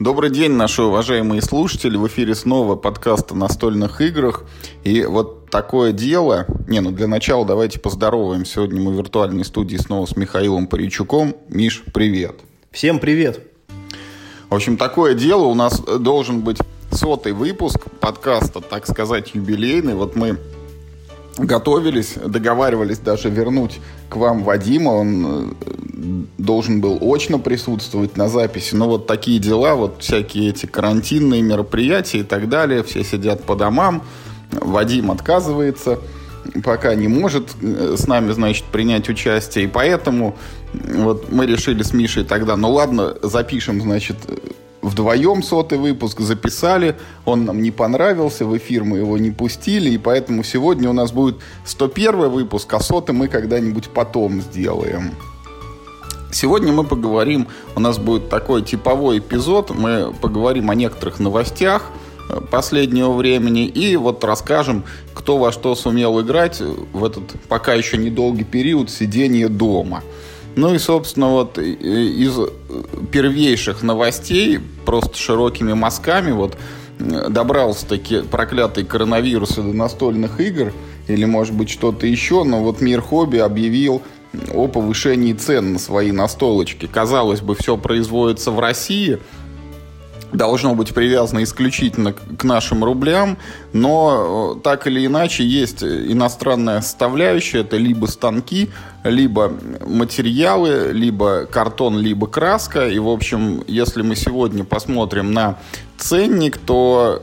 Добрый день, наши уважаемые слушатели. В эфире снова подкаст о настольных играх. И вот такое дело... Не, ну для начала давайте поздороваем. Сегодня мы в виртуальной студии снова с Михаилом Паричуком. Миш, привет. Всем привет. В общем, такое дело. У нас должен быть сотый выпуск подкаста, так сказать, юбилейный. Вот мы готовились, договаривались даже вернуть к вам Вадима, он э, должен был очно присутствовать на записи, но вот такие дела, вот всякие эти карантинные мероприятия и так далее, все сидят по домам, Вадим отказывается, пока не может э, с нами, значит, принять участие, и поэтому вот мы решили с Мишей тогда, ну ладно, запишем, значит, вдвоем сотый выпуск записали, он нам не понравился, в эфир мы его не пустили, и поэтому сегодня у нас будет 101 выпуск, а сотый мы когда-нибудь потом сделаем. Сегодня мы поговорим, у нас будет такой типовой эпизод, мы поговорим о некоторых новостях э, последнего времени и вот расскажем, кто во что сумел играть в этот пока еще недолгий период сидения дома – ну и, собственно, вот из первейших новостей, просто широкими мазками, вот добрался-таки проклятый коронавирус до настольных игр, или, может быть, что-то еще, но вот Мир Хобби объявил о повышении цен на свои настолочки. Казалось бы, все производится в России – должно быть привязано исключительно к нашим рублям, но э, так или иначе есть иностранная составляющая, это либо станки, либо материалы, либо картон, либо краска. И, в общем, если мы сегодня посмотрим на ценник, то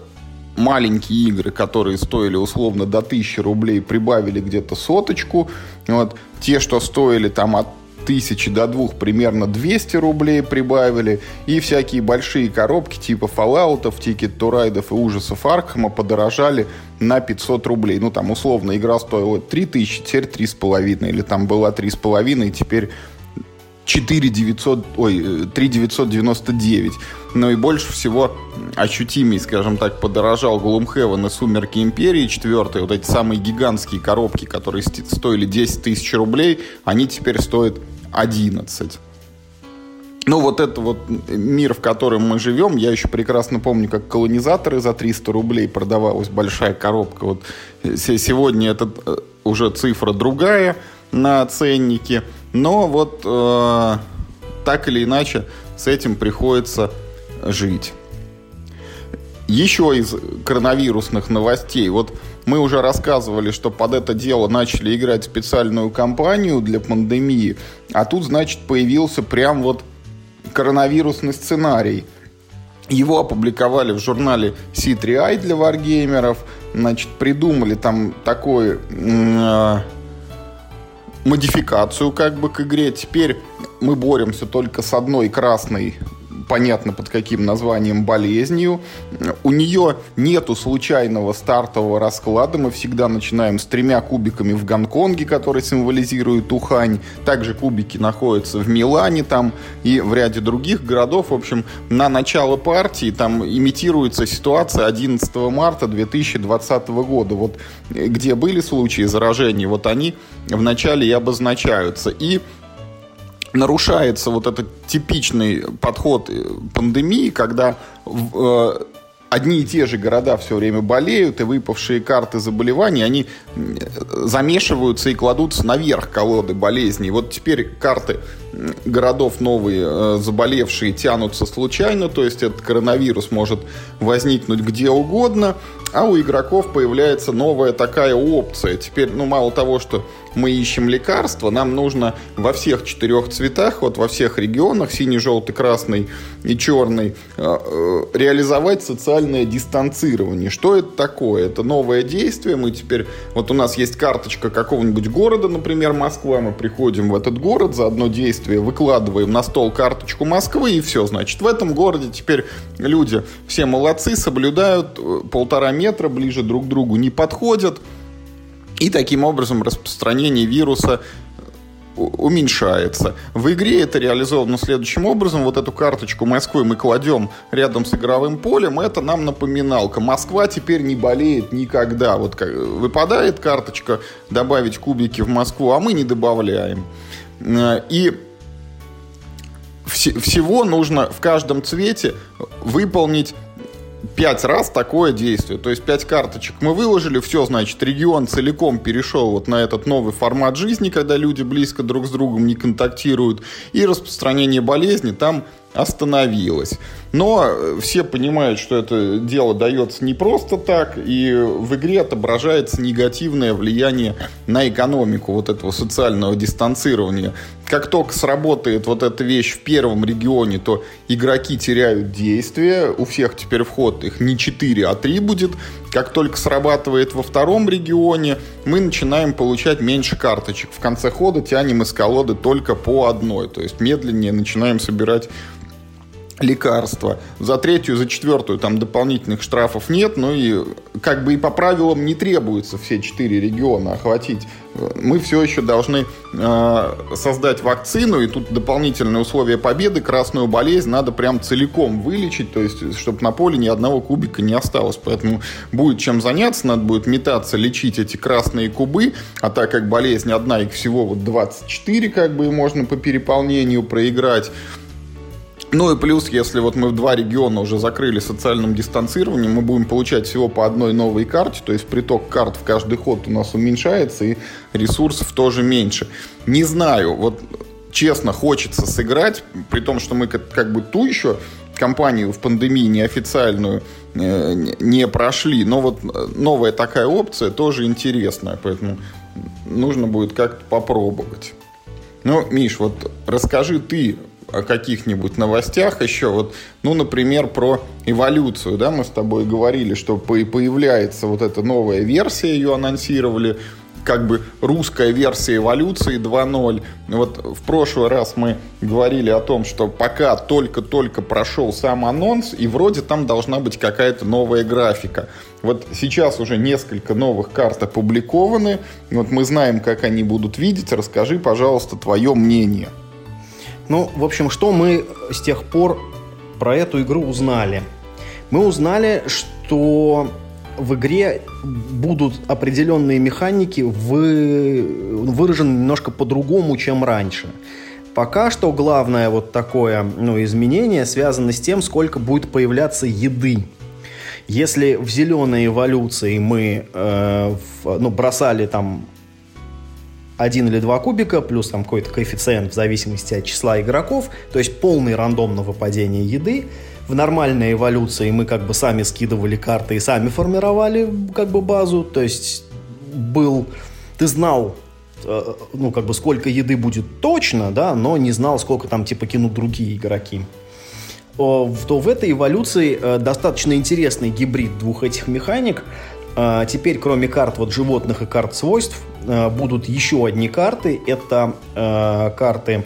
маленькие игры, которые стоили условно до 1000 рублей, прибавили где-то соточку. Вот. Те, что стоили там от тысячи до двух примерно 200 рублей прибавили. И всякие большие коробки типа Fallout, Ticket to Ride и ужасов Аркхема подорожали на 500 рублей. Ну, там, условно, игра стоила 3000, теперь 3,5. Или там была 3,5, теперь 4 900, ой, 3 999. Ну и больше всего ощутимый, скажем так, подорожал Gloomhaven и Сумерки Империи 4. Вот эти самые гигантские коробки, которые стоили 10 тысяч рублей, они теперь стоят 11. Ну, вот это вот мир, в котором мы живем, я еще прекрасно помню, как колонизаторы за 300 рублей продавалась большая коробка. Вот сегодня это э, уже цифра другая на ценнике. Но вот э, так или иначе с этим приходится жить. Еще из коронавирусных новостей. Вот мы уже рассказывали, что под это дело начали играть специальную кампанию для пандемии, а тут, значит, появился прям вот коронавирусный сценарий. Его опубликовали в журнале C3i для варгеймеров. Значит, придумали там такой э, модификацию как бы к игре. Теперь мы боремся только с одной красной понятно под каким названием болезнью. У нее нету случайного стартового расклада. Мы всегда начинаем с тремя кубиками в Гонконге, которые символизируют Ухань. Также кубики находятся в Милане там и в ряде других городов. В общем, на начало партии там имитируется ситуация 11 марта 2020 года. Вот где были случаи заражения, вот они в начале и обозначаются. И нарушается вот этот типичный подход э, пандемии, когда э, одни и те же города все время болеют, и выпавшие карты заболеваний, они замешиваются и кладутся наверх колоды болезней. Вот теперь карты городов новые, э, заболевшие, тянутся случайно, то есть этот коронавирус может возникнуть где угодно, а у игроков появляется новая такая опция. Теперь, ну, мало того, что мы ищем лекарства, нам нужно во всех четырех цветах, вот во всех регионах, синий, желтый, красный и черный, э, э, реализовать социальное дистанцирование. Что это такое? Это новое действие. Мы теперь, вот у нас есть карточка какого-нибудь города, например, Москва, мы приходим в этот город, за одно действие выкладываем на стол карточку Москвы и все. Значит, в этом городе теперь люди все молодцы, соблюдают э, полтора метра, ближе друг к другу не подходят. И таким образом распространение вируса уменьшается. В игре это реализовано следующим образом. Вот эту карточку Москвы мы кладем рядом с игровым полем. Это нам напоминалка. Москва теперь не болеет никогда. Вот выпадает карточка добавить кубики в Москву, а мы не добавляем. И вс- всего нужно в каждом цвете выполнить пять раз такое действие. То есть пять карточек мы выложили, все, значит, регион целиком перешел вот на этот новый формат жизни, когда люди близко друг с другом не контактируют, и распространение болезни там остановилось. Но э, все понимают, что это дело дается не просто так, и в игре отображается негативное влияние на экономику вот этого социального дистанцирования. Как только сработает вот эта вещь в первом регионе, то игроки теряют действие, у всех теперь вход их не 4, а 3 будет. Как только срабатывает во втором регионе, мы начинаем получать меньше карточек. В конце хода тянем из колоды только по одной, то есть медленнее начинаем собирать лекарства. За третью, за четвертую там дополнительных штрафов нет, ну и как бы и по правилам не требуется все четыре региона охватить. Мы все еще должны э, создать вакцину, и тут дополнительные условия победы. Красную болезнь надо прям целиком вылечить, то есть чтобы на поле ни одного кубика не осталось. Поэтому будет чем заняться, надо будет метаться, лечить эти красные кубы, а так как болезнь одна, их всего вот 24, как бы и можно по переполнению проиграть, ну и плюс, если вот мы в два региона уже закрыли социальным дистанцированием, мы будем получать всего по одной новой карте, то есть приток карт в каждый ход у нас уменьшается и ресурсов тоже меньше. Не знаю, вот честно хочется сыграть, при том, что мы как, как бы ту еще компанию в пандемии неофициальную э, не прошли, но вот новая такая опция тоже интересная, поэтому нужно будет как-то попробовать. Ну, Миш, вот расскажи ты о каких-нибудь новостях еще, вот, ну, например, про эволюцию, да, мы с тобой говорили, что появляется вот эта новая версия, ее анонсировали, как бы русская версия эволюции 2.0. Вот в прошлый раз мы говорили о том, что пока только-только прошел сам анонс, и вроде там должна быть какая-то новая графика. Вот сейчас уже несколько новых карт опубликованы. Вот мы знаем, как они будут видеть. Расскажи, пожалуйста, твое мнение. Ну, в общем, что мы с тех пор про эту игру узнали? Мы узнали, что в игре будут определенные механики вы... выражены немножко по-другому, чем раньше. Пока что главное вот такое ну, изменение связано с тем, сколько будет появляться еды. Если в зеленой эволюции мы э, в, ну, бросали там один или два кубика, плюс там какой-то коэффициент в зависимости от числа игроков, то есть полный рандом на еды. В нормальной эволюции мы как бы сами скидывали карты и сами формировали как бы базу, то есть был, ты знал, э, ну как бы сколько еды будет точно, да, но не знал, сколько там типа кинут другие игроки то в этой эволюции э, достаточно интересный гибрид двух этих механик. А, теперь, кроме карт вот животных и карт свойств, а, будут еще одни карты. Это а, карты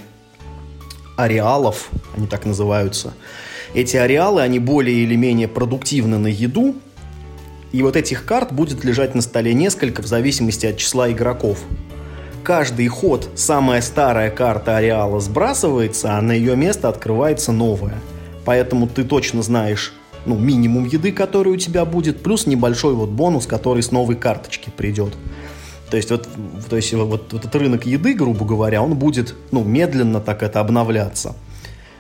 ареалов, они так называются. Эти ареалы, они более или менее продуктивны на еду. И вот этих карт будет лежать на столе несколько в зависимости от числа игроков. Каждый ход самая старая карта ареала сбрасывается, а на ее место открывается новая. Поэтому ты точно знаешь, ну, минимум еды, который у тебя будет, плюс небольшой вот бонус, который с новой карточки придет. То есть вот, то есть вот, вот этот рынок еды, грубо говоря, он будет ну, медленно так это обновляться.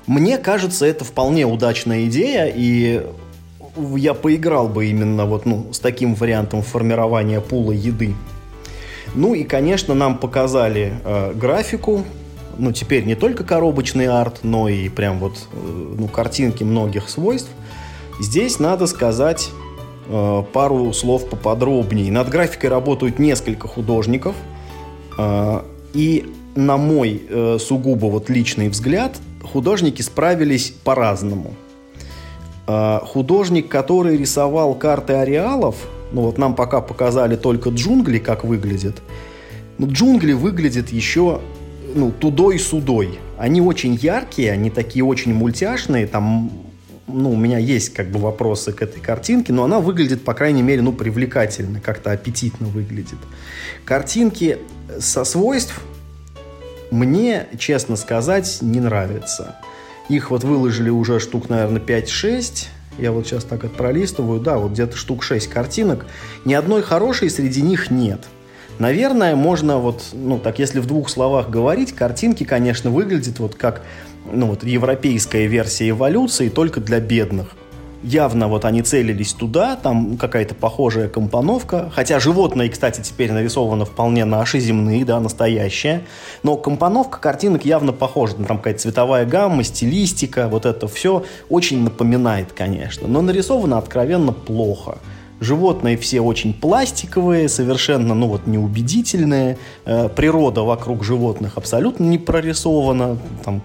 Мне кажется, это вполне удачная идея, и я поиграл бы именно вот, ну, с таким вариантом формирования пула еды. Ну и, конечно, нам показали э, графику, ну, теперь не только коробочный арт, но и прям вот, э, ну, картинки многих свойств – Здесь надо сказать э, пару слов поподробнее. Над графикой работают несколько художников. Э, и на мой э, сугубо вот личный взгляд, художники справились по-разному. Э, художник, который рисовал карты ареалов, ну вот нам пока показали только джунгли, как выглядит. Но джунгли выглядят еще ну, тудой-судой. Они очень яркие, они такие очень мультяшные, там ну, у меня есть как бы вопросы к этой картинке, но она выглядит, по крайней мере, ну, привлекательно, как-то аппетитно выглядит. Картинки со свойств мне, честно сказать, не нравятся. Их вот выложили уже штук, наверное, 5-6. Я вот сейчас так это пролистываю. Да, вот где-то штук 6 картинок. Ни одной хорошей среди них нет. Наверное, можно вот, ну так если в двух словах говорить, картинки, конечно, выглядят вот как ну, вот, европейская версия эволюции только для бедных. Явно вот они целились туда, там какая-то похожая компоновка, хотя животные, кстати, теперь нарисованы вполне наши, земные, да, настоящие, но компоновка картинок явно похожа, там какая-то цветовая гамма, стилистика, вот это все очень напоминает, конечно, но нарисовано откровенно плохо. Животные все очень пластиковые, совершенно, ну вот, неубедительные. Э, природа вокруг животных абсолютно не прорисована. Там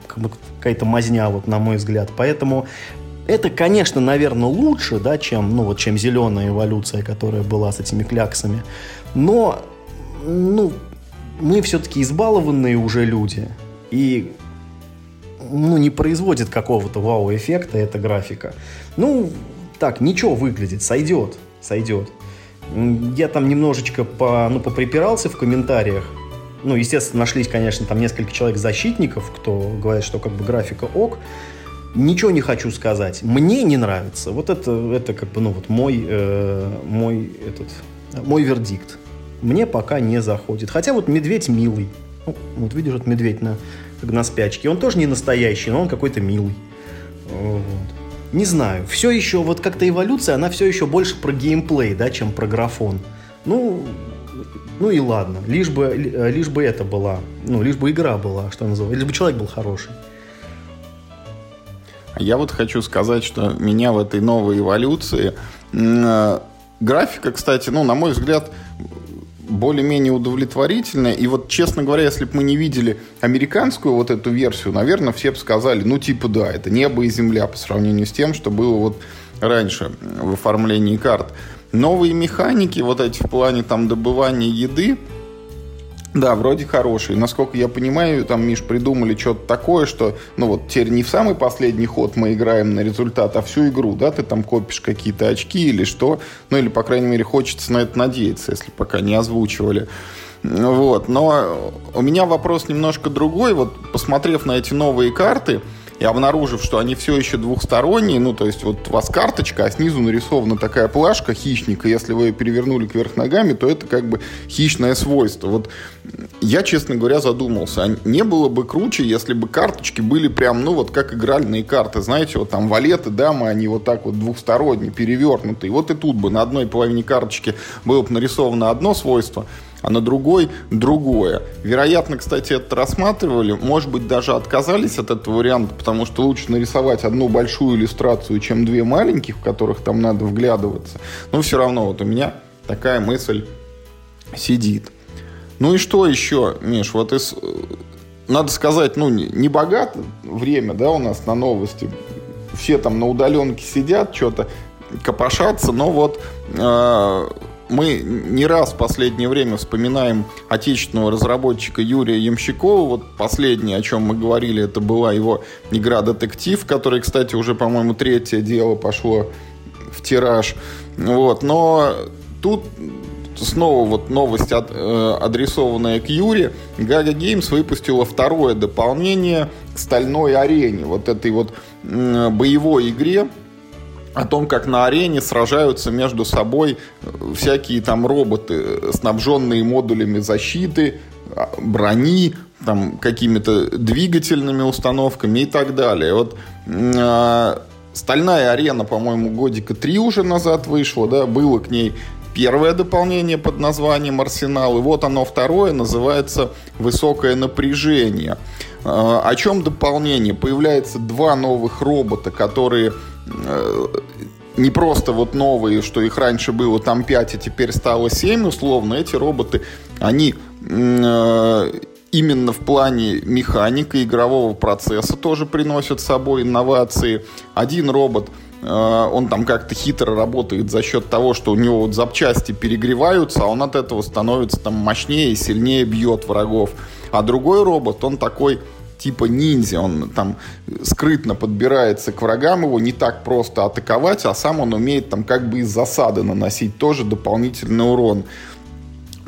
какая-то мазня, вот, на мой взгляд. Поэтому это, конечно, наверное, лучше, да, чем, ну, вот, чем зеленая эволюция, которая была с этими кляксами. Но, ну, мы все-таки избалованные уже люди. И ну, не производит какого-то вау-эффекта эта графика. Ну, так, ничего выглядит, сойдет, сойдет. Я там немножечко по, ну, поприпирался в комментариях. Ну, естественно, нашлись, конечно, там несколько человек-защитников, кто говорит, что как бы графика ок. Ничего не хочу сказать. Мне не нравится. Вот это, это как бы, ну, вот мой, э, мой, этот, мой вердикт. Мне пока не заходит. Хотя вот медведь милый. Ну, вот видишь, вот медведь на, как на спячке. Он тоже не настоящий, но он какой-то милый. Вот. Не знаю. Все еще, вот как-то эволюция, она все еще больше про геймплей, да, чем про графон. Ну, ну и ладно. Лишь бы, лишь бы это была. Ну, лишь бы игра была, что называется. Лишь бы человек был хороший. Я вот хочу сказать, что меня в этой новой эволюции э, графика, кстати, ну, на мой взгляд, более-менее удовлетворительная. И вот, честно говоря, если бы мы не видели американскую вот эту версию, наверное, все бы сказали, ну, типа, да, это небо и земля по сравнению с тем, что было вот раньше в оформлении карт. Новые механики, вот эти в плане там добывания еды, да, вроде хороший. Насколько я понимаю, там, Миш, придумали что-то такое, что, ну вот, теперь не в самый последний ход мы играем на результат, а всю игру, да, ты там копишь какие-то очки или что, ну или, по крайней мере, хочется на это надеяться, если пока не озвучивали. Вот, но у меня вопрос немножко другой, вот, посмотрев на эти новые карты, и обнаружив, что они все еще двухсторонние, ну, то есть вот у вас карточка, а снизу нарисована такая плашка хищника, если вы ее перевернули кверх ногами, то это как бы хищное свойство. Вот я, честно говоря, задумался, а не было бы круче, если бы карточки были прям, ну, вот как игральные карты, знаете, вот там валеты, дамы, они вот так вот двухсторонние, перевернутые. Вот и тут бы на одной половине карточки было бы нарисовано одно свойство, а на другой другое. Вероятно, кстати, это рассматривали, может быть, даже отказались от этого варианта, потому что лучше нарисовать одну большую иллюстрацию, чем две маленьких, в которых там надо вглядываться. Но все равно вот у меня такая мысль сидит. Ну и что еще, Миш, вот из... Надо сказать, ну, не богато время, да, у нас на новости. Все там на удаленке сидят, что-то копошатся, но вот э, мы не раз в последнее время вспоминаем отечественного разработчика Юрия Ямщикова. Вот последнее, о чем мы говорили, это была его игра «Детектив», который, кстати, уже, по-моему, третье дело пошло в тираж. Вот. Но тут снова вот новость, от, э, адресованная к Юре. Гага Геймс выпустила второе дополнение к «Стальной арене». Вот этой вот э, боевой игре, о том, как на арене сражаются между собой э, всякие там роботы, э, снабженные модулями защиты, а, брони, там какими-то двигательными установками и так далее. Вот э, Стальная арена, по-моему, годика три уже назад вышла, да, было к ней первое дополнение под названием «Арсенал», и вот оно второе, называется «Высокое напряжение». Э, о чем дополнение? Появляется два новых робота, которые не просто вот новые, что их раньше было там 5, а теперь стало 7 условно, эти роботы, они э, именно в плане механика игрового процесса тоже приносят с собой инновации. Один робот э, он там как-то хитро работает за счет того, что у него вот запчасти перегреваются, а он от этого становится там мощнее и сильнее бьет врагов. А другой робот, он такой типа ниндзя, он там скрытно подбирается к врагам, его не так просто атаковать, а сам он умеет там как бы из засады наносить тоже дополнительный урон.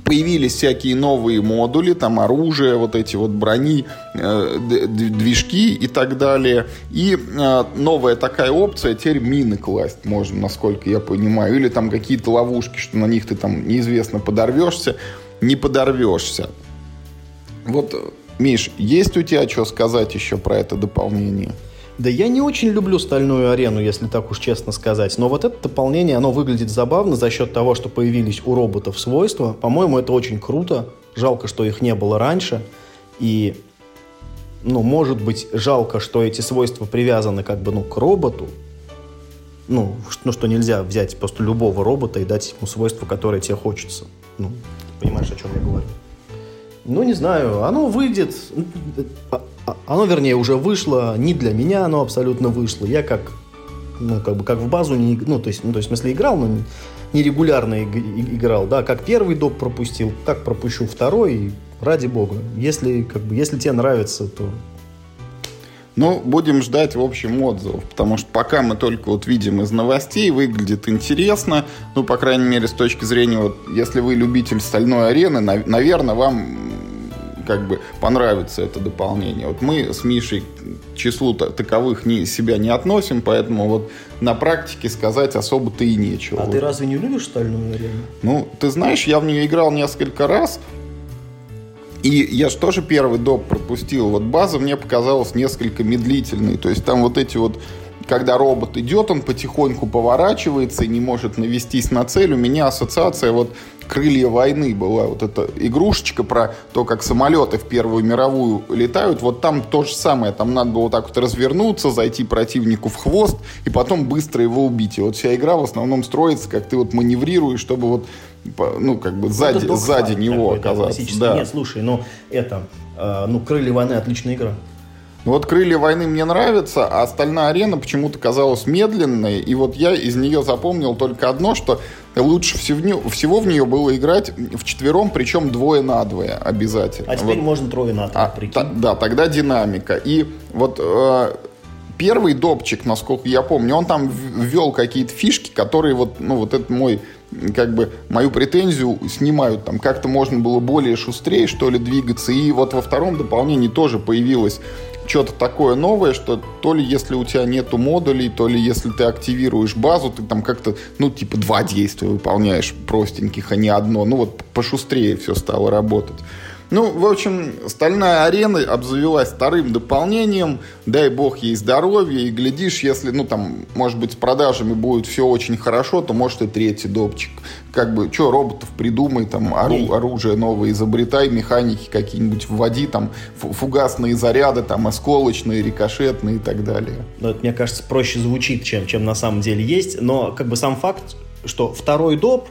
Появились всякие новые модули, там оружие, вот эти вот брони, э, движки и так далее. И э, новая такая опция, теперь мины класть можно, насколько я понимаю. Или там какие-то ловушки, что на них ты там неизвестно подорвешься не подорвешься. Вот, Миш, есть у тебя что сказать еще про это дополнение? Да я не очень люблю стальную арену, если так уж честно сказать. Но вот это дополнение, оно выглядит забавно за счет того, что появились у роботов свойства. По-моему, это очень круто. Жалко, что их не было раньше. И, ну, может быть, жалко, что эти свойства привязаны как бы, ну, к роботу. Ну, ну, что нельзя взять просто любого робота и дать ему свойства, которые тебе хочется. Ну, понимаешь, о чем я говорю? Ну, не знаю, оно выйдет, а, оно, вернее, уже вышло, не для меня оно абсолютно вышло. Я как, ну, как бы, как в базу, не, ну, то есть, ну, то есть, в смысле, играл, но нерегулярно играл, да, как первый доп пропустил, так пропущу второй, ради бога. Если, как бы, если тебе нравится, то ну, будем ждать, в общем, отзывов, потому что пока мы только вот видим из новостей, выглядит интересно, ну, по крайней мере, с точки зрения, вот, если вы любитель стальной арены, на, наверное, вам как бы понравится это дополнение. Вот мы с Мишей к числу таковых не, себя не относим, поэтому вот на практике сказать особо-то и нечего. А вот. ты разве не любишь стальную арену? Ну, ты знаешь, я в нее играл несколько раз, и я же тоже первый доп пропустил. Вот база мне показалась несколько медлительной. То есть там вот эти вот когда робот идет, он потихоньку поворачивается и не может навестись на цель. У меня ассоциация вот «Крылья войны» была. Вот эта игрушечка про то, как самолеты в Первую мировую летают. Вот там то же самое. Там надо было вот так вот развернуться, зайти противнику в хвост и потом быстро его убить. И вот вся игра в основном строится, как ты вот маневрируешь, чтобы вот ну, как бы сзади, ну, сзади него оказаться. Да. Нет, слушай, ну, это, э, ну, «Крылья войны» отличная игра. Вот «Крылья войны» мне нравятся, а «Остальная арена» почему-то казалась медленной. И вот я из нее запомнил только одно, что лучше всего в нее было играть в четвером, причем двое на двое обязательно. А теперь вот. можно трое на трое, а, та, Да, тогда динамика. И вот э, первый допчик, насколько я помню, он там ввел какие-то фишки, которые вот, ну, вот это мой как бы мою претензию снимают. Там как-то можно было более шустрее, что ли, двигаться. И вот во втором дополнении тоже появилось что-то такое новое, что то ли если у тебя нету модулей, то ли если ты активируешь базу, ты там как-то, ну, типа два действия выполняешь простеньких, а не одно. Ну, вот пошустрее все стало работать. Ну, в общем, «Стальная арена» обзавелась вторым дополнением. Дай бог ей здоровья. И глядишь, если, ну, там, может быть, с продажами будет все очень хорошо, то, может, и третий допчик. Как бы, что, роботов придумай, там, ору, оружие новое изобретай, механики какие-нибудь вводи, там, фугасные заряды, там, осколочные, рикошетные и так далее. Ну, это, мне кажется, проще звучит, чем, чем на самом деле есть. Но, как бы, сам факт, что второй доп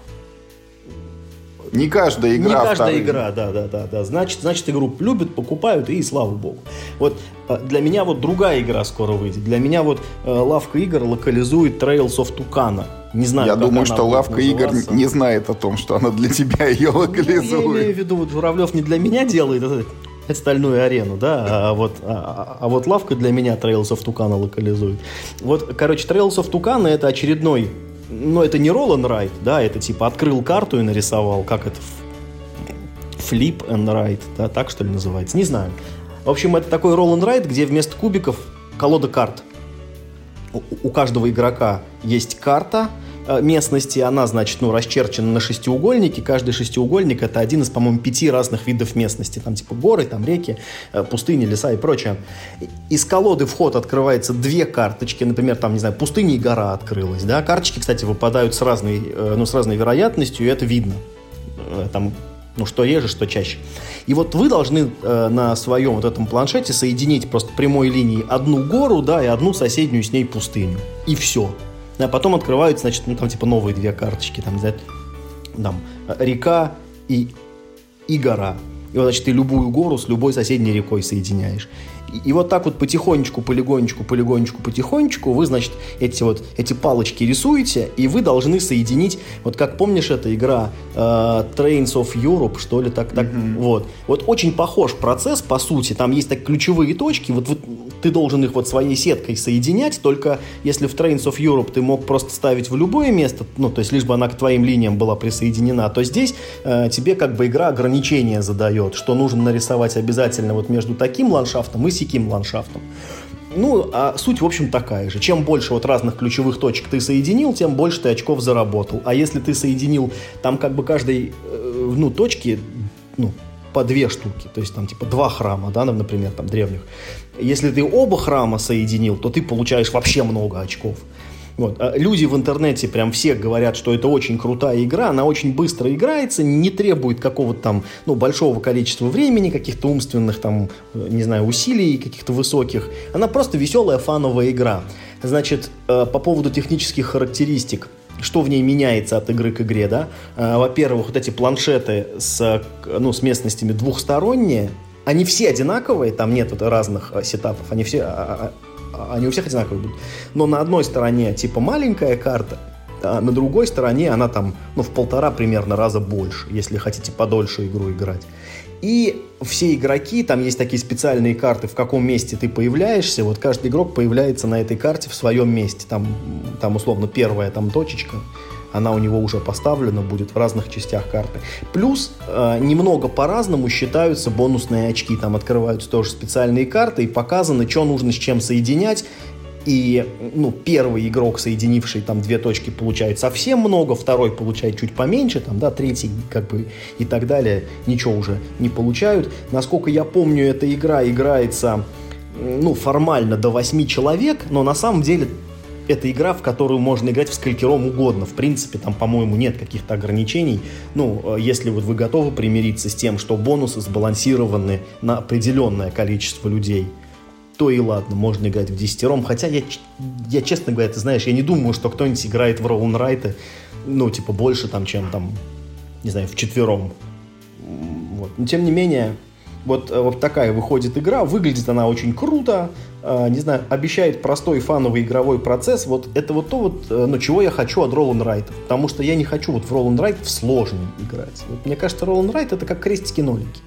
не каждая игра. Не каждая вторые. игра, да, да, да, да. Значит, значит, игру любят, покупают и слава богу. Вот э, для меня вот другая игра скоро выйдет. Для меня вот э, лавка игр локализует Trails of Tucana. Не знаю, Я думаю, что лавка игр не знает о том, что она для тебя ее локализует. Ну, я имею в виду, вот Журавлев не для меня делает это, стальную арену, да, а вот, а, а вот лавка для меня Trails of Tucana локализует. Вот, короче, Trails of Tucana это очередной но это не roll and write, да, это типа открыл карту и нарисовал, как это flip and write, да, так что ли называется, не знаю. В общем, это такой roll and write, где вместо кубиков колода карт. У, у каждого игрока есть карта, местности, она, значит, ну, расчерчена на шестиугольнике. Каждый шестиугольник — это один из, по-моему, пяти разных видов местности. Там типа горы, там реки, э, пустыни, леса и прочее. Из колоды вход открывается две карточки. Например, там, не знаю, пустыня и гора открылась. Да? Карточки, кстати, выпадают с разной, э, ну, с разной вероятностью, и это видно. Там ну, что реже, что чаще. И вот вы должны э, на своем вот этом планшете соединить просто прямой линией одну гору, да, и одну соседнюю с ней пустыню. И все. А потом открываются, значит, ну, там, типа, новые две карточки, там, знаете, там, река и, и гора. И вот, значит, ты любую гору с любой соседней рекой соединяешь. И, и вот так вот потихонечку, полигонечку, полигонечку, потихонечку вы, значит, эти вот, эти палочки рисуете, и вы должны соединить, вот как помнишь, эта игра э, Trains of Europe, что ли, так, так, mm-hmm. вот. Вот очень похож процесс, по сути, там есть так ключевые точки, вот, вот ты должен их вот своей сеткой соединять, только если в Trains of Europe ты мог просто ставить в любое место, ну, то есть лишь бы она к твоим линиям была присоединена, то здесь э, тебе как бы игра ограничения задает, что нужно нарисовать обязательно вот между таким ландшафтом и сяким ландшафтом. Ну, а суть, в общем, такая же. Чем больше вот разных ключевых точек ты соединил, тем больше ты очков заработал. А если ты соединил там как бы каждой, э, ну, точки ну, по две штуки, то есть там типа два храма, да, например, там древних. Если ты оба храма соединил, то ты получаешь вообще много очков. Вот. А люди в интернете прям все говорят, что это очень крутая игра, она очень быстро играется, не требует какого-то там, ну, большого количества времени, каких-то умственных там, э, не знаю, усилий каких-то высоких. Она просто веселая фановая игра. Значит, э, по поводу технических характеристик – что в ней меняется от игры к игре, да? А, во-первых, вот эти планшеты с, ну, с местностями двухсторонние, они все одинаковые, там нет вот разных а, сетапов, они все, а, они у всех одинаковые будут. Но на одной стороне типа маленькая карта, а на другой стороне она там, ну, в полтора примерно раза больше, если хотите подольше игру играть. И все игроки, там есть такие специальные карты, в каком месте ты появляешься. Вот каждый игрок появляется на этой карте в своем месте. Там, там условно первая там точечка, она у него уже поставлена будет в разных частях карты. Плюс э, немного по-разному считаются бонусные очки. Там открываются тоже специальные карты и показано, что нужно с чем соединять. И, ну, первый игрок, соединивший там две точки, получает совсем много, второй получает чуть поменьше, там, да, третий, как бы, и так далее, ничего уже не получают. Насколько я помню, эта игра играется, ну, формально до 8 человек, но на самом деле это игра, в которую можно играть в сколькером угодно. В принципе, там, по-моему, нет каких-то ограничений. Ну, э, если вот вы готовы примириться с тем, что бонусы сбалансированы на определенное количество людей – то и ладно, можно играть в десятером. Хотя я, я честно говоря, ты знаешь, я не думаю, что кто-нибудь играет в Роунрайты, ну, типа, больше там, чем там, не знаю, в четвером. Вот. Но тем не менее, вот, э, вот такая выходит игра, выглядит она очень круто, э, не знаю, обещает простой фановый игровой процесс. Вот это вот то, вот, э, ну, чего я хочу от Roll Ride. Потому что я не хочу вот в Roll Ride в сложный играть. Вот, мне кажется, Roll Ride это как крестики-нолики.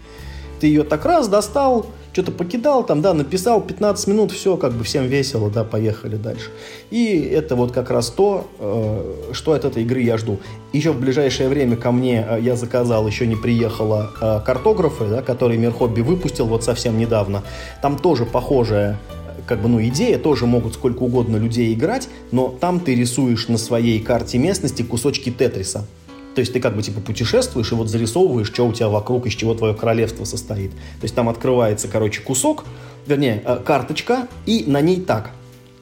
Ты ее так раз достал, что-то покидал, там, да, написал 15 минут, все, как бы всем весело, да, поехали дальше. И это вот как раз то, э, что от этой игры я жду. Еще в ближайшее время ко мне э, я заказал, еще не приехала, э, картографы, да, которые Мир Хобби выпустил вот совсем недавно. Там тоже похожая как бы, ну, идея, тоже могут сколько угодно людей играть, но там ты рисуешь на своей карте местности кусочки Тетриса. То есть ты как бы типа путешествуешь и вот зарисовываешь, что у тебя вокруг, из чего твое королевство состоит. То есть там открывается, короче, кусок, вернее, э, карточка, и на ней так.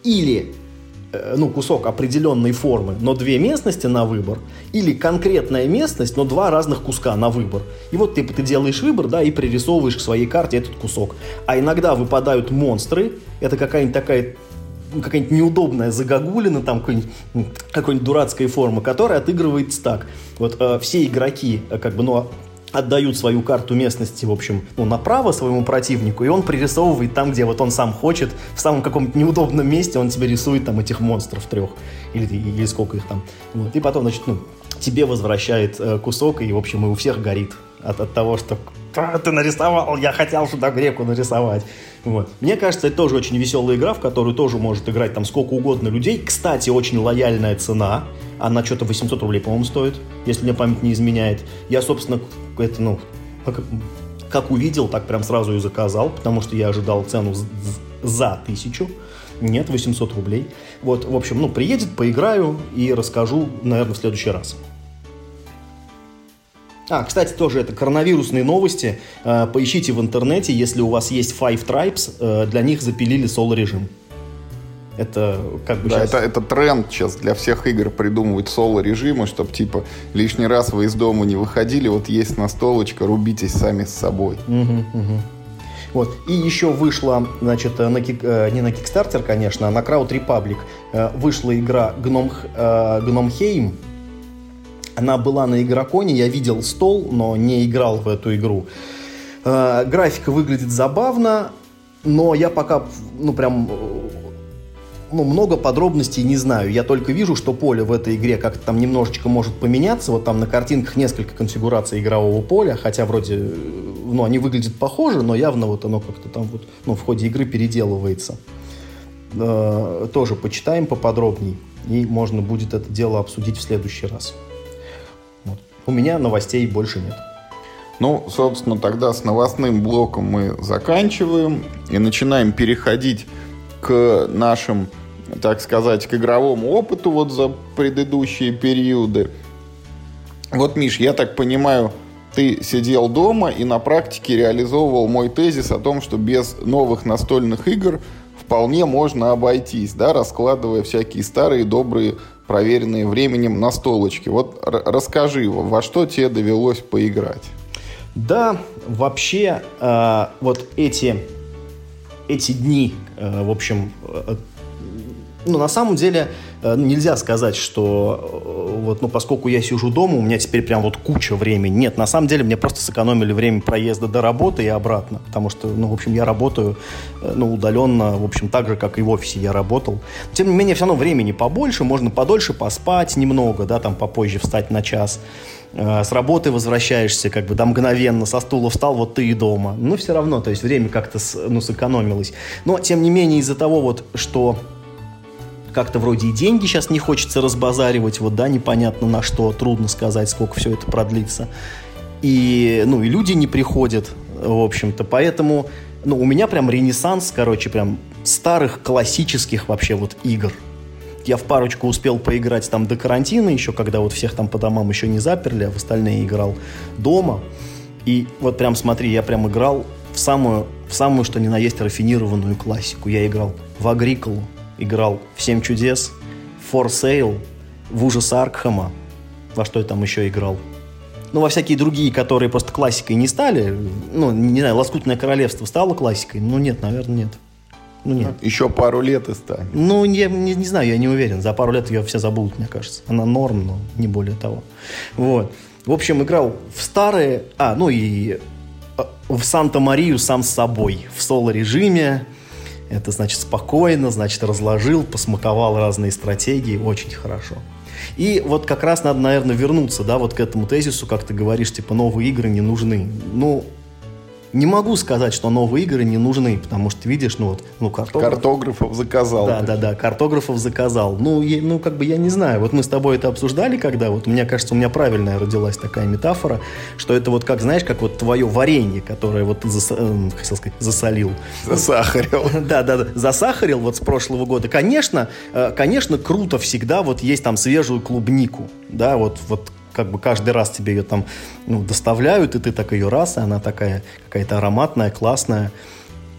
Или э, ну, кусок определенной формы, но две местности на выбор, или конкретная местность, но два разных куска на выбор. И вот ты, ты делаешь выбор, да, и пририсовываешь к своей карте этот кусок. А иногда выпадают монстры, это какая-нибудь такая какая-нибудь неудобная загогулина, там какой-нибудь, какой-нибудь дурацкой формы, которая отыгрывается так. Вот э, все игроки, э, как бы, ну, отдают свою карту местности, в общем, ну, направо своему противнику, и он пририсовывает там, где вот он сам хочет, в самом каком-то неудобном месте он тебе рисует там этих монстров трех, или, или сколько их там. Вот. И потом, значит, ну, тебе возвращает э, кусок, и, в общем, и у всех горит от, от того, что ты нарисовал, я хотел сюда греку нарисовать. Вот. Мне кажется, это тоже очень веселая игра, в которую тоже может играть там сколько угодно людей. Кстати, очень лояльная цена. Она что-то 800 рублей, по-моему, стоит, если мне память не изменяет. Я, собственно, это, ну, как, как увидел, так прям сразу и заказал, потому что я ожидал цену за тысячу. Нет, 800 рублей. Вот, в общем, ну, приедет, поиграю и расскажу, наверное, в следующий раз. А, кстати, тоже это коронавирусные новости. Э, поищите в интернете, если у вас есть Five Tribes, э, для них запилили соло-режим. Это как бы да, сейчас... это, это тренд сейчас для всех игр придумывать соло-режимы, чтобы типа лишний раз вы из дома не выходили, вот есть настолочка, рубитесь сами с собой. Угу, угу. Вот. И еще вышла, значит, на кик, э, не на Kickstarter, конечно, а на Crowd Republic вышла игра Гном, Гномхейм. Она была на игроконе, я видел стол, но не играл в эту игру. Э, графика выглядит забавно, но я пока, ну, прям ну, много подробностей не знаю. Я только вижу, что поле в этой игре как-то там немножечко может поменяться. Вот там на картинках несколько конфигураций игрового поля, хотя вроде, ну, они выглядят похоже, но явно вот оно как-то там вот, ну, в ходе игры переделывается. Э, тоже почитаем поподробней, и можно будет это дело обсудить в следующий раз. У меня новостей больше нет. Ну, собственно, тогда с новостным блоком мы заканчиваем и начинаем переходить к нашим, так сказать, к игровому опыту вот за предыдущие периоды. Вот, Миш, я так понимаю, ты сидел дома и на практике реализовывал мой тезис о том, что без новых настольных игр вполне можно обойтись, да, раскладывая всякие старые, добрые, проверенные временем настолочки. Вот расскажи, во что тебе довелось поиграть? Да, вообще, э, вот эти, эти дни, э, в общем, э, ну, на самом деле, э, нельзя сказать, что э, вот, ну, поскольку я сижу дома, у меня теперь прям вот куча времени. Нет, на самом деле, мне просто сэкономили время проезда до работы и обратно, потому что, ну, в общем, я работаю, э, ну, удаленно, в общем, так же, как и в офисе я работал. Тем не менее, все равно времени побольше, можно подольше поспать немного, да, там попозже встать на час. С работы возвращаешься, как бы, да, мгновенно со стула встал, вот ты и дома. Но все равно, то есть время как-то, ну, сэкономилось. Но, тем не менее, из-за того вот, что как-то вроде и деньги сейчас не хочется разбазаривать, вот, да, непонятно на что, трудно сказать, сколько все это продлится. И, ну, и люди не приходят, в общем-то, поэтому, ну, у меня прям ренессанс, короче, прям старых классических вообще вот игр. Я в парочку успел поиграть там до карантина еще, когда вот всех там по домам еще не заперли, а в остальные играл дома. И вот прям смотри, я прям играл в самую, в самую, что ни на есть, рафинированную классику. Я играл в Агриколу, играл в «Семь чудес», «For Sale», в «Ужас Аркхема», во что я там еще играл. Ну, во всякие другие, которые просто классикой не стали. Ну, не знаю, «Лоскутное королевство» стало классикой? Ну, нет, наверное, нет. Ну, нет. Еще пару лет и станет. Ну, я не, не знаю, я не уверен. За пару лет ее все забудут, мне кажется. Она норм, но не более того. Вот. В общем, играл в старые... А, ну и э, в Санта-Марию сам с собой. В соло-режиме. Это значит спокойно, значит разложил, посмаковал разные стратегии, очень хорошо. И вот как раз надо, наверное, вернуться, да, вот к этому тезису, как ты говоришь, типа новые игры не нужны. Ну, не могу сказать, что новые игры не нужны, потому что, видишь, ну вот, ну, картограф... Картографов заказал. Да, да, да, картографов заказал. Ну, я, ну, как бы я не знаю. Вот мы с тобой это обсуждали, когда вот, мне кажется, у меня правильная родилась такая метафора, что это вот как, знаешь, как вот твое варенье, которое вот ты, зас... э, хотел сказать, засолил. Засахарил. Да, да, да, засахарил вот с прошлого года. Конечно, э, конечно, круто всегда вот есть там свежую клубнику, да, вот, вот как бы каждый раз тебе ее там ну, доставляют, и ты так ее раз, и она такая какая-то ароматная, классная.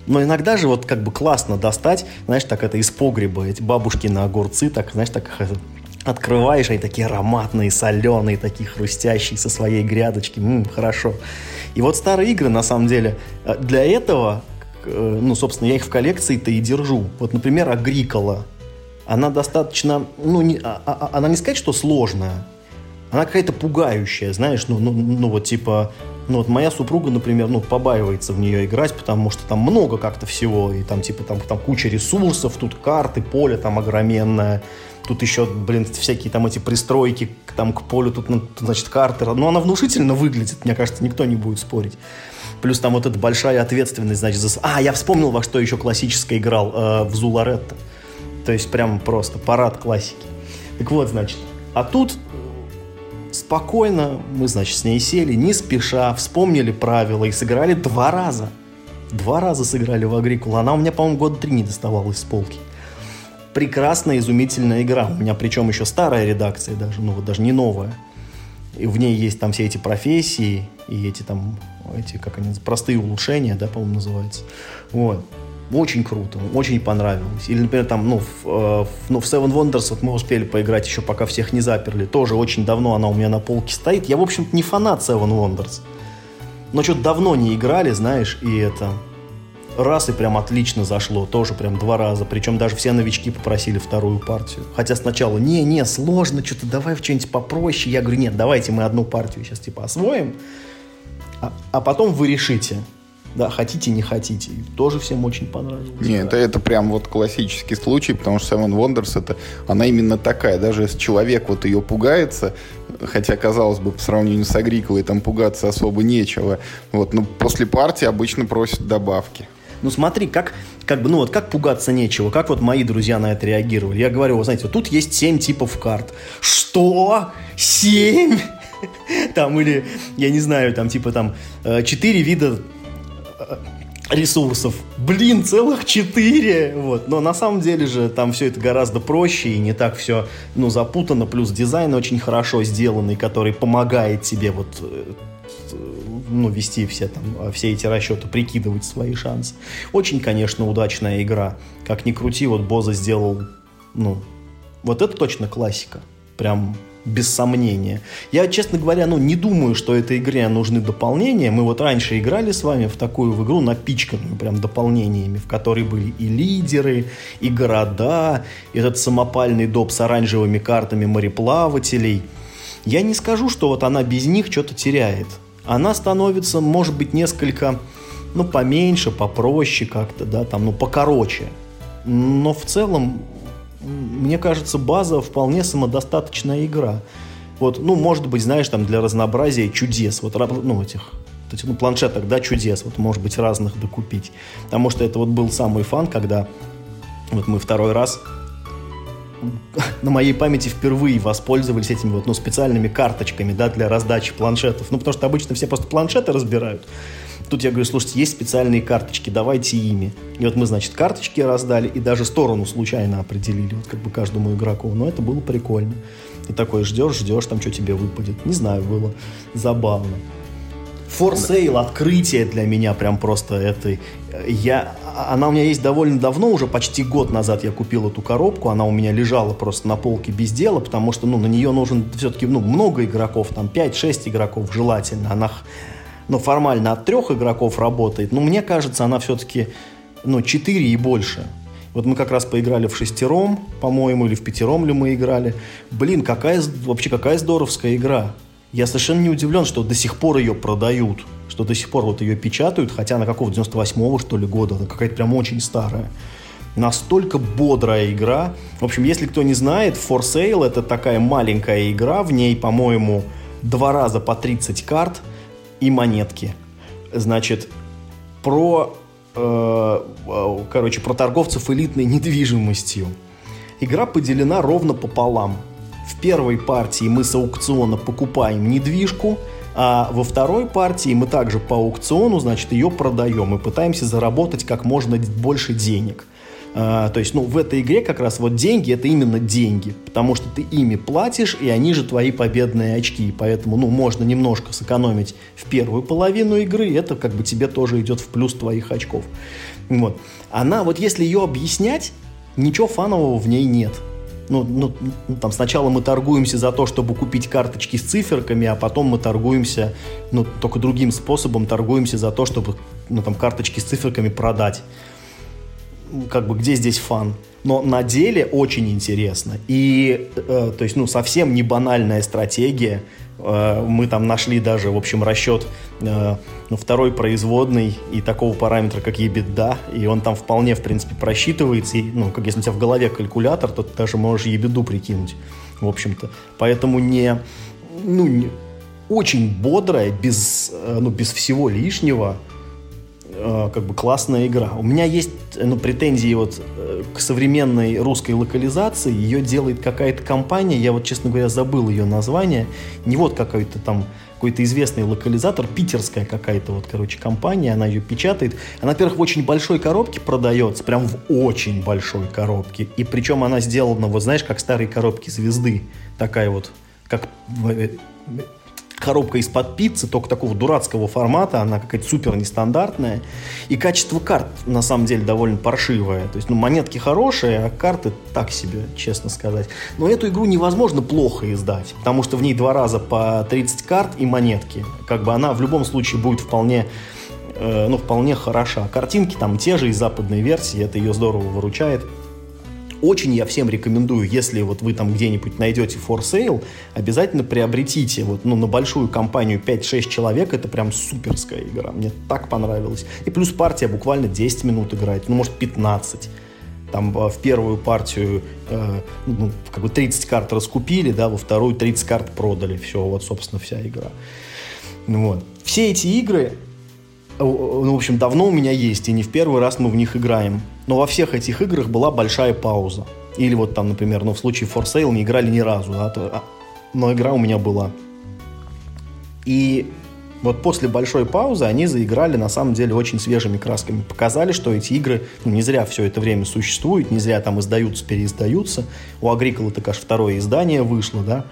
Но иногда же вот как бы классно достать, знаешь, так это из погреба, эти бабушки на огурцы, так, знаешь, так открываешь, они такие ароматные, соленые, такие хрустящие со своей грядочки. М-м, хорошо. И вот старые игры, на самом деле, э, для этого, э, ну, собственно, я их в коллекции-то и держу. Вот, например, Агрикола. Она достаточно, ну, не, а, а, она не сказать, что сложная, она какая-то пугающая, знаешь, ну, ну, ну вот типа, ну вот моя супруга, например, ну побаивается в нее играть, потому что там много как-то всего, и там типа там, там куча ресурсов, тут карты, поле там огроменное, тут еще, блин, всякие там эти пристройки там к полю, тут, ну, значит, карты, но она внушительно выглядит, мне кажется, никто не будет спорить. Плюс там вот эта большая ответственность, значит, за... А, я вспомнил, во что еще классическое играл, э, в Зуларетто. То есть прям просто парад классики. Так вот, значит, а тут Спокойно мы, значит, с ней сели, не спеша, вспомнили правила и сыграли два раза. Два раза сыграли в Агрикулу. Она у меня, по-моему, года три не доставалась с полки. Прекрасная, изумительная игра. У меня причем еще старая редакция даже, ну вот даже не новая. И в ней есть там все эти профессии и эти там, эти, как они, простые улучшения, да, по-моему, называются. Вот. Очень круто, очень понравилось. Или, например, там, ну, в, э, ну, в Seven Wonders вот мы успели поиграть еще, пока всех не заперли. Тоже очень давно она у меня на полке стоит. Я, в общем-то, не фанат Seven Wonders. Но что-то давно не играли, знаешь, и это... Раз и прям отлично зашло, тоже прям два раза. Причем даже все новички попросили вторую партию. Хотя сначала, не-не, сложно, что-то давай в что-нибудь попроще. Я говорю, нет, давайте мы одну партию сейчас типа освоим, а, а потом вы решите. Да, хотите, не хотите. Тоже всем очень понравилось. Нет, это, это прям вот классический случай, потому что Seven Wonders, это, она именно такая. Даже если человек вот ее пугается, хотя, казалось бы, по сравнению с Агриколой там пугаться особо нечего, вот, но после партии обычно просят добавки. Ну смотри, как, как бы, ну вот как пугаться нечего, как вот мои друзья на это реагировали. Я говорю, вы знаете, вот тут есть семь типов карт. Что? Семь? Там или, я не знаю, там типа там э, четыре вида ресурсов. Блин, целых четыре! Вот. Но на самом деле же там все это гораздо проще и не так все ну, запутано. Плюс дизайн очень хорошо сделанный, который помогает тебе вот э, ну, вести все, там, все эти расчеты, прикидывать свои шансы. Очень, конечно, удачная игра. Как ни крути, вот Боза сделал, ну, вот это точно классика. Прям без сомнения. Я, честно говоря, ну, не думаю, что этой игре нужны дополнения. Мы вот раньше играли с вами в такую в игру напичканную прям дополнениями, в которой были и лидеры, и города, этот самопальный доп с оранжевыми картами мореплавателей. Я не скажу, что вот она без них что-то теряет. Она становится, может быть, несколько, ну, поменьше, попроще как-то, да, там, ну, покороче. Но в целом мне кажется, база вполне самодостаточная игра. Вот, ну, может быть, знаешь, там для разнообразия чудес, вот, ну, этих, этих ну, планшеток, да, чудес, вот, может быть, разных докупить. Потому что это вот был самый фан, когда вот мы второй раз на моей памяти впервые воспользовались этими вот, ну, специальными карточками, да, для раздачи планшетов. Ну, потому что обычно все просто планшеты разбирают. Тут я говорю, слушайте, есть специальные карточки, давайте ими. И вот мы, значит, карточки раздали и даже сторону случайно определили, вот как бы каждому игроку. Но это было прикольно. Ты такой ждешь, ждешь, там что тебе выпадет. Не знаю, было забавно. For Sale открытие для меня прям просто этой. Я, она у меня есть довольно давно, уже почти год назад я купил эту коробку, она у меня лежала просто на полке без дела, потому что ну, на нее нужен все-таки ну, много игроков, там 5-6 игроков желательно. Она ну, формально от трех игроков работает, но мне кажется, она все-таки, ну, четыре и больше. Вот мы как раз поиграли в шестером, по-моему, или в пятером ли мы играли. Блин, какая, вообще какая здоровская игра. Я совершенно не удивлен, что до сих пор ее продают, что до сих пор вот ее печатают, хотя на какого 98-го, что ли, года, она какая-то прям очень старая. Настолько бодрая игра. В общем, если кто не знает, For Sale это такая маленькая игра, в ней, по-моему, два раза по 30 карт – и монетки. Значит, про, э, э, короче, про торговцев элитной недвижимостью. Игра поделена ровно пополам. В первой партии мы с аукциона покупаем недвижку, а во второй партии мы также по аукциону, значит, ее продаем и пытаемся заработать как можно больше денег. А, то есть, ну, в этой игре как раз вот деньги – это именно деньги, потому что ты ими платишь, и они же твои победные очки, поэтому, ну, можно немножко сэкономить в первую половину игры, это как бы тебе тоже идет в плюс твоих очков. Вот. Она, вот если ее объяснять, ничего фанового в ней нет. Ну, ну, ну, там сначала мы торгуемся за то, чтобы купить карточки с циферками, а потом мы торгуемся, ну, только другим способом торгуемся за то, чтобы, ну, там, карточки с циферками продать как бы где здесь фан? Но на деле очень интересно. И, э, то есть, ну, совсем не банальная стратегия. Э, мы там нашли даже, в общем, расчет э, ну, второй производной и такого параметра, как ебеда. И он там вполне, в принципе, просчитывается. И, ну, как если у тебя в голове калькулятор, то ты даже можешь ебеду прикинуть, в общем-то. Поэтому не, ну, не, очень бодрая, без, э, ну, без всего лишнего, Э, как бы классная игра. У меня есть ну, претензии вот э, к современной русской локализации. Ее делает какая-то компания, я вот, честно говоря, забыл ее название. Не вот какой-то там какой-то известный локализатор, питерская какая-то вот, короче, компания, она ее печатает. Она, во-первых, в очень большой коробке продается, прям в очень большой коробке. И причем она сделана, вот знаешь, как старые коробки звезды. Такая вот, как э, коробка из-под пиццы, только такого дурацкого формата, она какая-то супер нестандартная. И качество карт, на самом деле, довольно паршивое. То есть, ну, монетки хорошие, а карты так себе, честно сказать. Но эту игру невозможно плохо издать, потому что в ней два раза по 30 карт и монетки. Как бы она в любом случае будет вполне э, ну, вполне хороша. Картинки там те же из западной версии, это ее здорово выручает. Очень я всем рекомендую, если вот вы там где-нибудь найдете for sale, обязательно приобретите. Вот, ну, на большую компанию 5-6 человек, это прям суперская игра. Мне так понравилось. И плюс партия буквально 10 минут играет, ну, может, 15 там э, в первую партию э, ну, как бы 30 карт раскупили, да, во вторую 30 карт продали. Все, вот, собственно, вся игра. Вот. Все эти игры, ну, в общем, давно у меня есть, и не в первый раз мы в них играем. Но во всех этих играх была большая пауза. Или вот там, например, ну, в случае For Sale не играли ни разу, да, то, а, но игра у меня была. И Вот после большой паузы они заиграли на самом деле очень свежими красками. Показали, что эти игры ну, не зря все это время существуют, не зря там издаются, переиздаются. У Агрикола так аж второе издание вышло, да.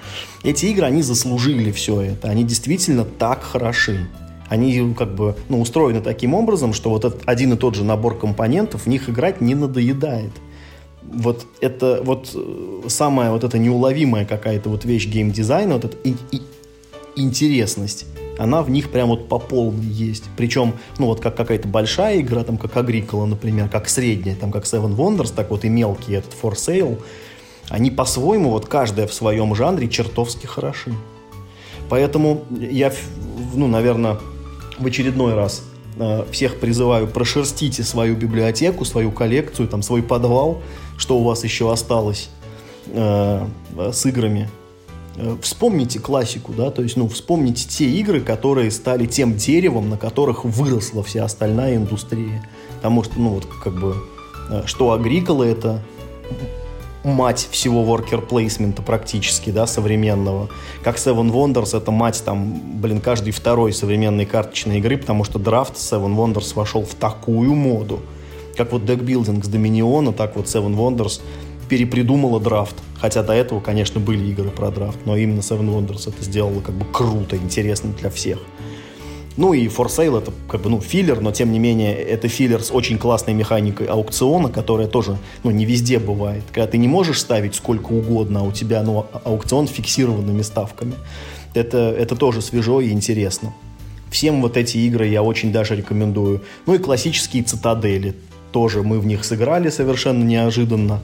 Эти игры, они заслужили все это. Они действительно так хороши. Они как бы ну, устроены таким образом, что вот этот один и тот же набор компонентов в них играть не надоедает вот это вот э, самая вот эта неуловимая какая-то вот вещь геймдизайна, вот эта и, и, интересность, она в них прям вот по полной есть. Причем, ну вот как какая-то большая игра, там как Agricola, например, как средняя, там как Seven Wonders, так вот и мелкий этот For Sale, они по-своему, вот каждая в своем жанре чертовски хороши. Поэтому я, ну, наверное, в очередной раз э, всех призываю, прошерстите свою библиотеку, свою коллекцию, там, свой подвал, что у вас еще осталось э, с играми. Э, вспомните классику, да, то есть, ну, вспомните те игры, которые стали тем деревом, на которых выросла вся остальная индустрия. Потому что, ну, вот, как бы, э, что Agricola это мать всего worker placement практически, да, современного. Как Seven Wonders это мать там, блин, каждой второй современной карточной игры, потому что драфт Seven Wonders вошел в такую моду. Как вот декбилдинг с Доминиона, так вот Seven Wonders перепридумала драфт. Хотя до этого, конечно, были игры про драфт, но именно Seven Wonders это сделало как бы круто, интересно для всех. Ну и For Sale это как бы, ну, филлер, но тем не менее это филлер с очень классной механикой аукциона, которая тоже, ну, не везде бывает. Когда ты не можешь ставить сколько угодно, а у тебя, ну, а, аукцион с фиксированными ставками. Это, это тоже свежо и интересно. Всем вот эти игры я очень даже рекомендую. Ну и классические цитадели тоже мы в них сыграли совершенно неожиданно.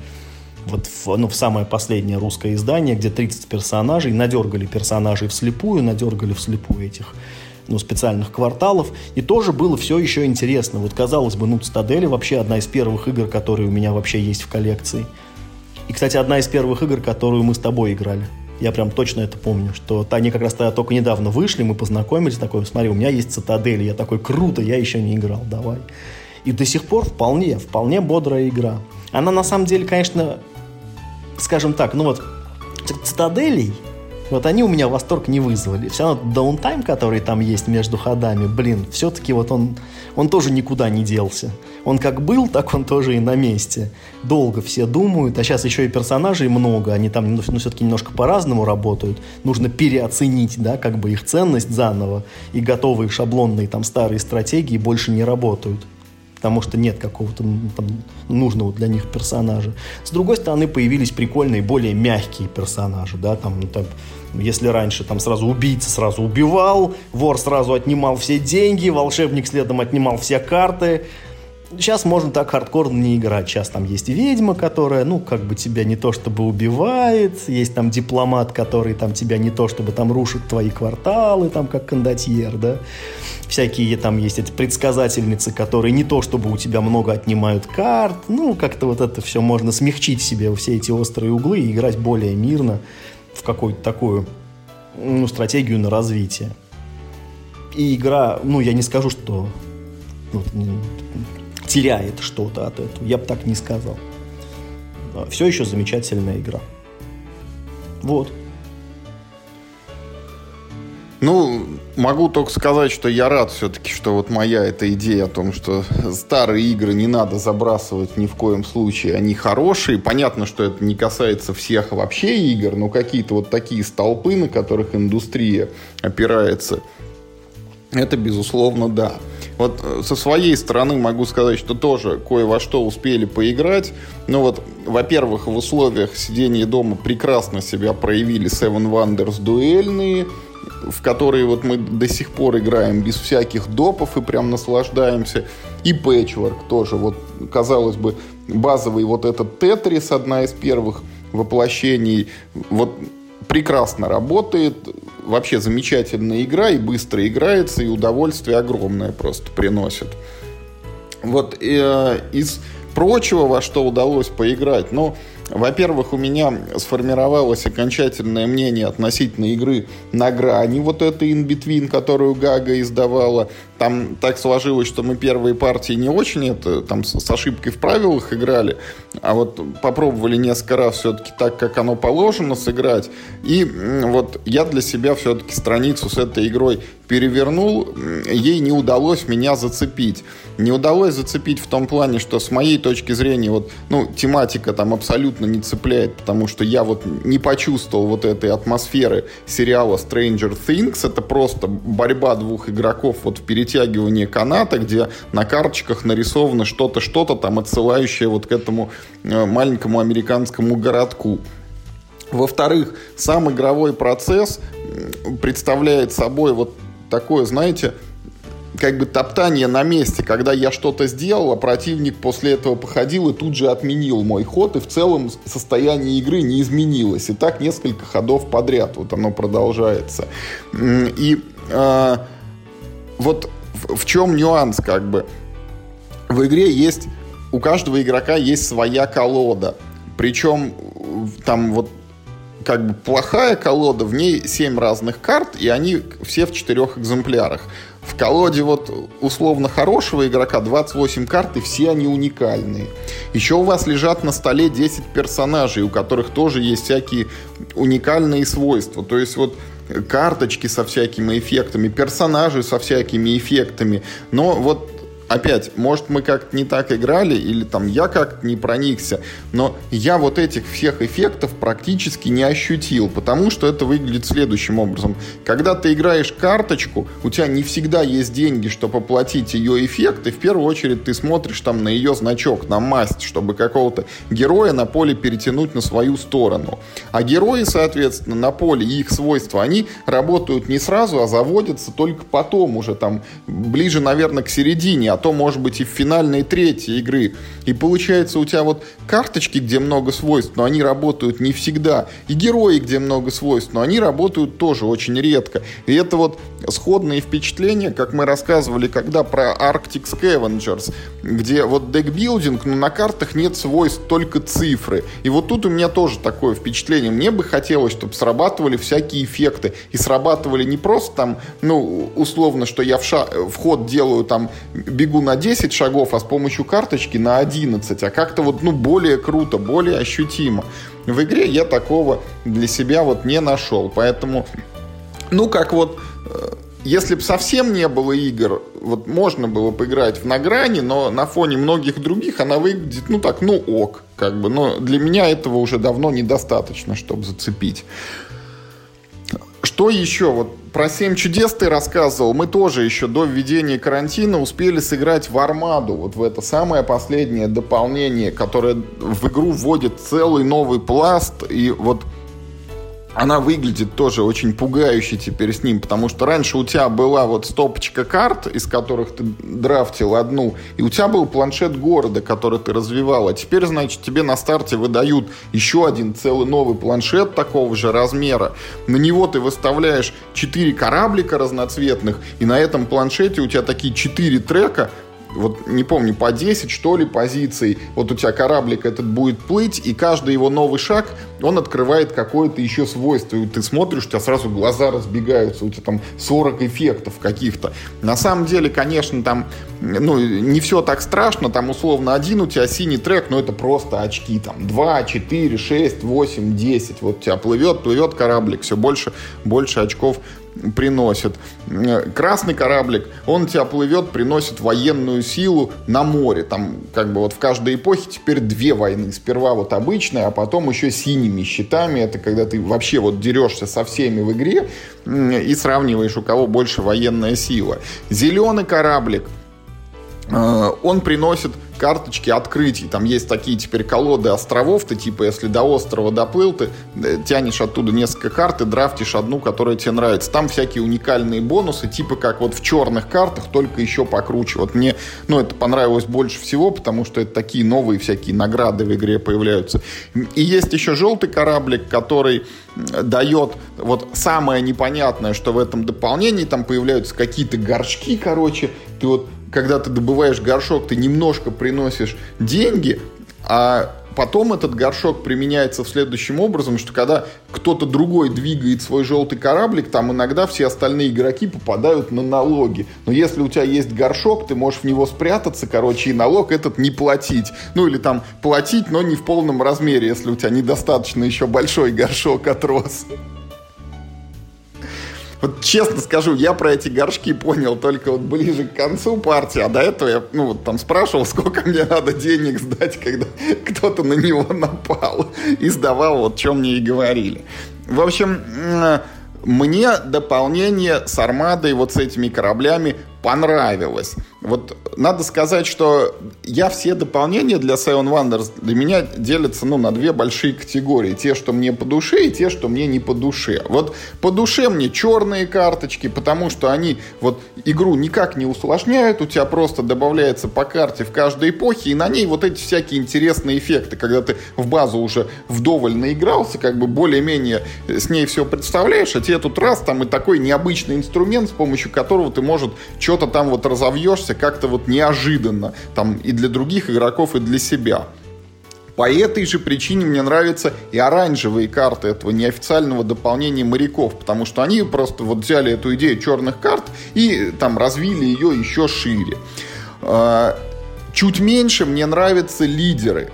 Вот в, ну, в самое последнее русское издание, где 30 персонажей, надергали персонажей вслепую, надергали вслепую этих ну, специальных кварталов, и тоже было все еще интересно. Вот, казалось бы, ну, Цитадели вообще одна из первых игр, которые у меня вообще есть в коллекции. И, кстати, одна из первых игр, которую мы с тобой играли. Я прям точно это помню, что они как раз тогда только недавно вышли, мы познакомились, такой, смотри, у меня есть Цитадель, я такой, круто, я еще не играл, давай. И до сих пор вполне, вполне бодрая игра. Она на самом деле, конечно, скажем так, ну вот, цитаделей, вот они у меня восторг не вызвали. Все равно даунтайм, который там есть между ходами, блин, все-таки вот он, он тоже никуда не делся. Он как был, так он тоже и на месте. Долго все думают, а сейчас еще и персонажей много, они там ну, ну все-таки немножко по-разному работают. Нужно переоценить, да, как бы их ценность заново, и готовые шаблонные там старые стратегии больше не работают потому что нет какого-то там, нужного для них персонажа. С другой стороны, появились прикольные, более мягкие персонажи, да, там, ну, там, если раньше там сразу убийца сразу убивал, вор сразу отнимал все деньги, волшебник следом отнимал все карты, Сейчас можно так хардкорно не играть. Сейчас там есть ведьма, которая, ну, как бы тебя не то чтобы убивает. Есть там дипломат, который там тебя не то чтобы там рушит твои кварталы, там как кондотьер, да. Всякие там есть эти предсказательницы, которые не то чтобы у тебя много отнимают карт. Ну, как-то вот это все можно смягчить себе, все эти острые углы и играть более мирно в какую-то такую ну, стратегию на развитие. И игра, ну, я не скажу, что ну, теряет что-то от этого. Я бы так не сказал. Все еще замечательная игра. Вот. Ну, могу только сказать, что я рад все-таки, что вот моя эта идея о том, что старые игры не надо забрасывать ни в коем случае, они хорошие. Понятно, что это не касается всех вообще игр, но какие-то вот такие столпы, на которых индустрия опирается, это безусловно да. Вот э, со своей стороны могу сказать, что тоже кое во что успели поиграть. Ну вот, во-первых, в условиях сидения дома прекрасно себя проявили Seven Wonders дуэльные, в которые вот мы до сих пор играем без всяких допов и прям наслаждаемся. И Patchwork тоже, вот, казалось бы, базовый вот этот Тетрис, одна из первых воплощений. Вот прекрасно работает, вообще замечательная игра, и быстро играется, и удовольствие огромное просто приносит. Вот э, из прочего, во что удалось поиграть, ну, во-первых, у меня сформировалось окончательное мнение относительно игры на грани, вот этой in between, которую Гага издавала. Там так сложилось, что мы первые партии не очень это, там с ошибкой в правилах играли, а вот попробовали несколько раз все-таки так, как оно положено сыграть. И вот я для себя все-таки страницу с этой игрой перевернул, ей не удалось меня зацепить. Не удалось зацепить в том плане, что с моей точки зрения вот, ну, тематика там абсолютно не цепляет, потому что я вот не почувствовал вот этой атмосферы сериала Stranger Things. Это просто борьба двух игроков вот в перетягивании каната, где на карточках нарисовано что-то, что-то там отсылающее вот к этому э, маленькому американскому городку. Во-вторых, сам игровой процесс представляет собой вот такое, знаете, как бы топтание на месте, когда я что-то сделал, а противник после этого походил и тут же отменил мой ход, и в целом состояние игры не изменилось. И так несколько ходов подряд вот оно продолжается. И э, вот в, чем нюанс, как бы. В игре есть, у каждого игрока есть своя колода. Причем там вот как бы плохая колода, в ней 7 разных карт, и они все в четырех экземплярах. В колоде вот условно хорошего игрока 28 карт, и все они уникальные. Еще у вас лежат на столе 10 персонажей, у которых тоже есть всякие уникальные свойства. То есть вот карточки со всякими эффектами, персонажи со всякими эффектами. Но вот опять, может, мы как-то не так играли, или там я как-то не проникся, но я вот этих всех эффектов практически не ощутил, потому что это выглядит следующим образом. Когда ты играешь карточку, у тебя не всегда есть деньги, чтобы оплатить ее эффект, и в первую очередь ты смотришь там на ее значок, на масть, чтобы какого-то героя на поле перетянуть на свою сторону. А герои, соответственно, на поле и их свойства, они работают не сразу, а заводятся только потом, уже там ближе, наверное, к середине, то, может быть, и в финальной третьей игры. И получается у тебя вот карточки, где много свойств, но они работают не всегда. И герои, где много свойств, но они работают тоже очень редко. И это вот сходные впечатления, как мы рассказывали, когда про Arctic Scavengers, где вот декбилдинг, но на картах нет свойств, только цифры. И вот тут у меня тоже такое впечатление. Мне бы хотелось, чтобы срабатывали всякие эффекты. И срабатывали не просто там, ну, условно, что я в, ша- в ход делаю там, бегу на 10 шагов, а с помощью карточки на 11, а как-то вот, ну, более круто, более ощутимо. В игре я такого для себя вот не нашел, поэтому, ну, как вот, э, если бы совсем не было игр, вот можно было поиграть в на грани, но на фоне многих других она выглядит, ну так, ну ок, как бы, но для меня этого уже давно недостаточно, чтобы зацепить. Что еще? Вот про «Семь чудес» ты рассказывал. Мы тоже еще до введения карантина успели сыграть в «Армаду». Вот в это самое последнее дополнение, которое в игру вводит целый новый пласт. И вот она выглядит тоже очень пугающе теперь с ним, потому что раньше у тебя была вот стопочка карт, из которых ты драфтил одну, и у тебя был планшет города, который ты развивал, а теперь, значит, тебе на старте выдают еще один целый новый планшет такого же размера. На него ты выставляешь 4 кораблика разноцветных, и на этом планшете у тебя такие 4 трека, вот не помню, по 10, что ли, позиций. Вот у тебя кораблик этот будет плыть, и каждый его новый шаг, он открывает какое-то еще свойство. И ты смотришь, у тебя сразу глаза разбегаются, у тебя там 40 эффектов каких-то. На самом деле, конечно, там ну, не все так страшно, там условно один у тебя синий трек, но это просто очки, там 2, 4, 6, 8, 10, вот у тебя плывет, плывет кораблик, все больше, больше очков приносит. Красный кораблик, он тебя плывет, приносит военную силу на море. Там как бы вот в каждой эпохе теперь две войны. Сперва вот обычная, а потом еще синими щитами. Это когда ты вообще вот дерешься со всеми в игре и сравниваешь, у кого больше военная сила. Зеленый кораблик, Э, он приносит карточки открытий. Там есть такие теперь колоды островов. Ты типа, если до острова доплыл, ты э, тянешь оттуда несколько карт и драфтишь одну, которая тебе нравится. Там всякие уникальные бонусы, типа как вот в черных картах, только еще покруче. Вот мне, ну, это понравилось больше всего, потому что это такие новые всякие награды в игре появляются. И есть еще желтый кораблик, который дает вот самое непонятное, что в этом дополнении там появляются какие-то горшки, короче, ты вот когда ты добываешь горшок, ты немножко приносишь деньги, а потом этот горшок применяется в следующем образом, что когда кто-то другой двигает свой желтый кораблик, там иногда все остальные игроки попадают на налоги. Но если у тебя есть горшок, ты можешь в него спрятаться, короче, и налог этот не платить. Ну или там платить, но не в полном размере, если у тебя недостаточно еще большой горшок отрос. Вот честно скажу, я про эти горшки понял только вот ближе к концу партии, а до этого я, ну, вот там спрашивал, сколько мне надо денег сдать, когда кто-то на него напал, и сдавал, вот, чем мне и говорили. В общем, мне дополнение с армадой, вот с этими кораблями, понравилось. Вот надо сказать, что я все дополнения для Seven Wonders для меня делятся ну, на две большие категории. Те, что мне по душе, и те, что мне не по душе. Вот по душе мне черные карточки, потому что они вот игру никак не усложняют. У тебя просто добавляется по карте в каждой эпохе, и на ней вот эти всякие интересные эффекты. Когда ты в базу уже вдоволь наигрался, как бы более-менее с ней все представляешь, а тебе тут раз там и такой необычный инструмент, с помощью которого ты, может, что-то там вот разовьешься как-то вот неожиданно, там и для других игроков, и для себя. По этой же причине мне нравятся и оранжевые карты этого неофициального дополнения моряков, потому что они просто вот взяли эту идею черных карт и там развили ее еще шире. А, чуть меньше мне нравятся лидеры.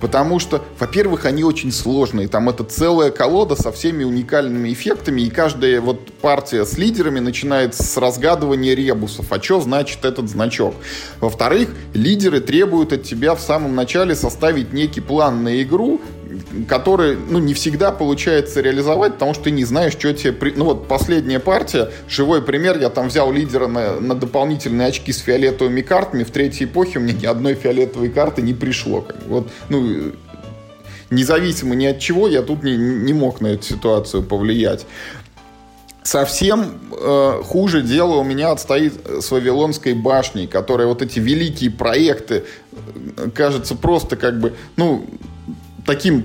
Потому что, во-первых, они очень сложные. Там это целая колода со всеми уникальными эффектами. И каждая вот партия с лидерами начинается с разгадывания ребусов. А что значит этот значок? Во-вторых, лидеры требуют от тебя в самом начале составить некий план на игру, который, ну, не всегда получается реализовать, потому что ты не знаешь, что тебе... При... Ну, вот последняя партия, живой пример, я там взял лидера на, на дополнительные очки с фиолетовыми картами, в третьей эпохе мне ни одной фиолетовой карты не пришло. Вот, ну, независимо ни от чего, я тут не, не мог на эту ситуацию повлиять. Совсем э, хуже дело у меня отстоит с Вавилонской башней, которая вот эти великие проекты, э, кажется, просто как бы, ну, таким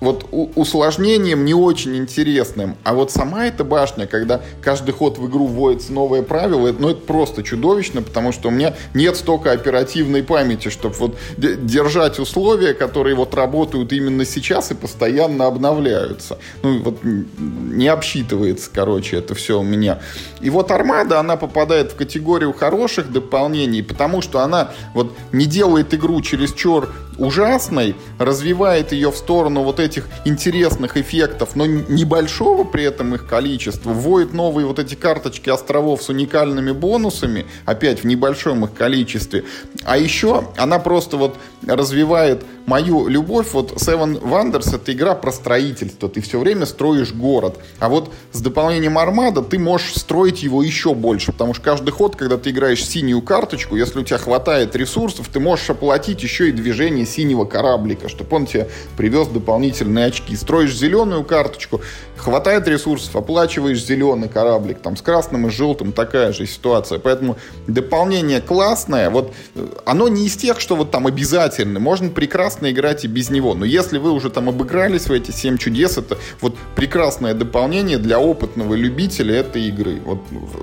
вот усложнением не очень интересным. А вот сама эта башня, когда каждый ход в игру вводится новое правило, ну это просто чудовищно, потому что у меня нет столько оперативной памяти, чтобы вот держать условия, которые вот работают именно сейчас и постоянно обновляются. Ну вот не обсчитывается, короче, это все у меня. И вот Армада, она попадает в категорию хороших дополнений, потому что она вот не делает игру чересчур ужасной, развивает ее в сторону вот этих интересных эффектов, но небольшого при этом их количества, вводит новые вот эти карточки островов с уникальными бонусами, опять в небольшом их количестве. А еще она просто вот развивает мою любовь. Вот Seven Wonders это игра про строительство. Ты все время строишь город. А вот с дополнением Армада ты можешь строить его еще больше. Потому что каждый ход, когда ты играешь синюю карточку, если у тебя хватает ресурсов, ты можешь оплатить еще и движение синего кораблика, чтобы он тебе привез дополнительные очки. Строишь зеленую карточку, хватает ресурсов, оплачиваешь зеленый кораблик. Там с красным и желтым такая же ситуация. Поэтому дополнение классное. Вот э, оно не из тех, что вот там обязательно. Можно прекрасно играть и без него. Но если вы уже там обыгрались в эти 7 чудес, это вот прекрасное дополнение для опытного любителя этой игры. Вот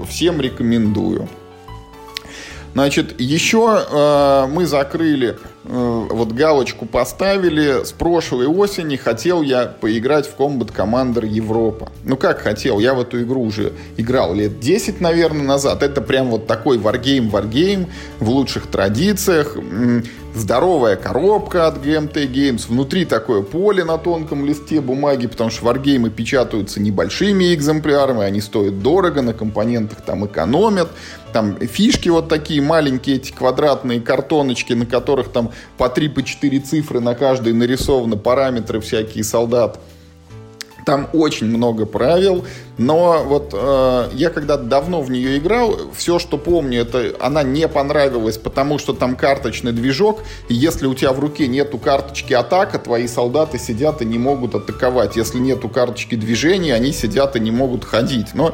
всем рекомендую. Значит, еще э, мы закрыли, э, вот галочку поставили. С прошлой осени хотел я поиграть в Combat Commander Europe. Ну как хотел? Я в эту игру уже играл лет 10, наверное, назад. Это прям вот такой варгейм-варгейм в лучших традициях здоровая коробка от GMT Games, внутри такое поле на тонком листе бумаги, потому что варгеймы печатаются небольшими экземплярами, они стоят дорого, на компонентах там экономят, там фишки вот такие маленькие, эти квадратные картоночки, на которых там по 3 по 4 цифры на каждой нарисованы параметры всякие солдат. Там очень много правил, но вот э, я когда давно в нее играл, все, что помню, это она не понравилась, потому что там карточный движок, и если у тебя в руке нету карточки атака, твои солдаты сидят и не могут атаковать. Если нету карточки движения, они сидят и не могут ходить. Но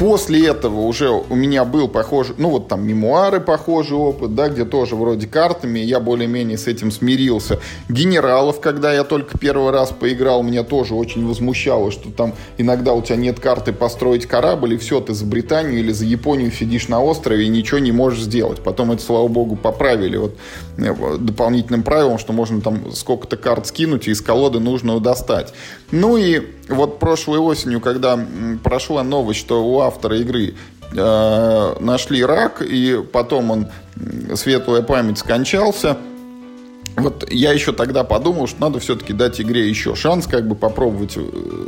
После этого уже у меня был похожий, ну вот там мемуары похожий опыт, да, где тоже вроде картами, я более-менее с этим смирился. Генералов, когда я только первый раз поиграл, меня тоже очень возмущало, что там иногда у тебя нет карты построить корабль, и все, ты за Британию или за Японию сидишь на острове и ничего не можешь сделать. Потом это, слава богу, поправили вот э, дополнительным правилом, что можно там сколько-то карт скинуть и из колоды нужно достать. Ну и вот прошлой осенью, когда прошла новость, что у автора игры э, нашли рак, и потом он, светлая память, скончался. Вот я еще тогда подумал, что надо все-таки дать игре еще шанс, как бы попробовать э,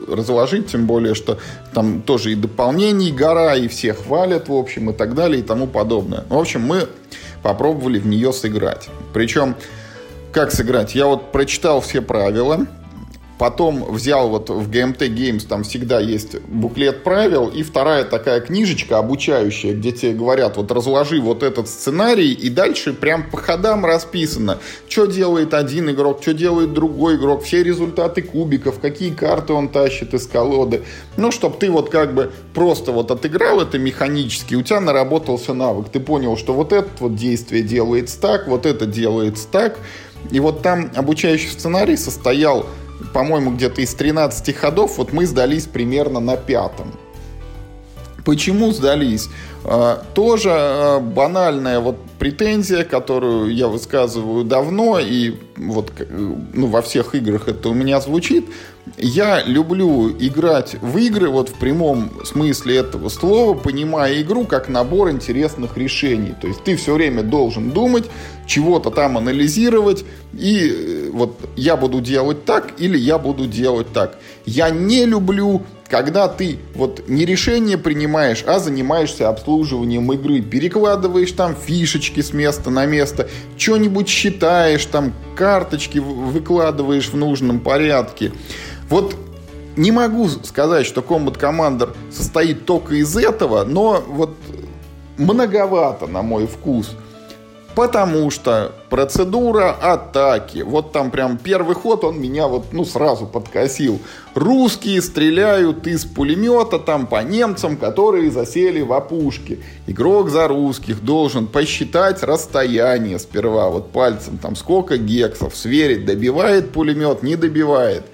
разложить, тем более, что там тоже и дополнений гора, и все хвалят, в общем, и так далее, и тому подобное. В общем, мы попробовали в нее сыграть. Причем, как сыграть? Я вот прочитал все правила, Потом взял вот в GMT Games, там всегда есть буклет правил, и вторая такая книжечка обучающая, где тебе говорят, вот разложи вот этот сценарий, и дальше прям по ходам расписано, что делает один игрок, что делает другой игрок, все результаты кубиков, какие карты он тащит из колоды. Ну, чтобы ты вот как бы просто вот отыграл это механически, у тебя наработался навык, ты понял, что вот это вот действие делается так, вот это делается так, и вот там обучающий сценарий состоял по-моему, где-то из 13 ходов, вот мы сдались примерно на пятом. Почему сдались? А, тоже а, банальная вот претензия, которую я высказываю давно, и вот ну, во всех играх это у меня звучит. Я люблю играть в игры вот в прямом смысле этого слова, понимая игру как набор интересных решений. То есть ты все время должен думать, чего-то там анализировать, и э, вот я буду делать так или я буду делать так. Я не люблю когда ты вот не решение принимаешь, а занимаешься обслуживанием игры, перекладываешь там фишечки с места на место, что-нибудь считаешь, там карточки выкладываешь в нужном порядке. Вот не могу сказать, что Combat Commander состоит только из этого, но вот многовато, на мой вкус. Потому что процедура атаки, вот там прям первый ход, он меня вот, ну, сразу подкосил. Русские стреляют из пулемета там по немцам, которые засели в опушке. Игрок за русских должен посчитать расстояние сперва, вот пальцем, там сколько гексов, сверить, добивает пулемет, не добивает.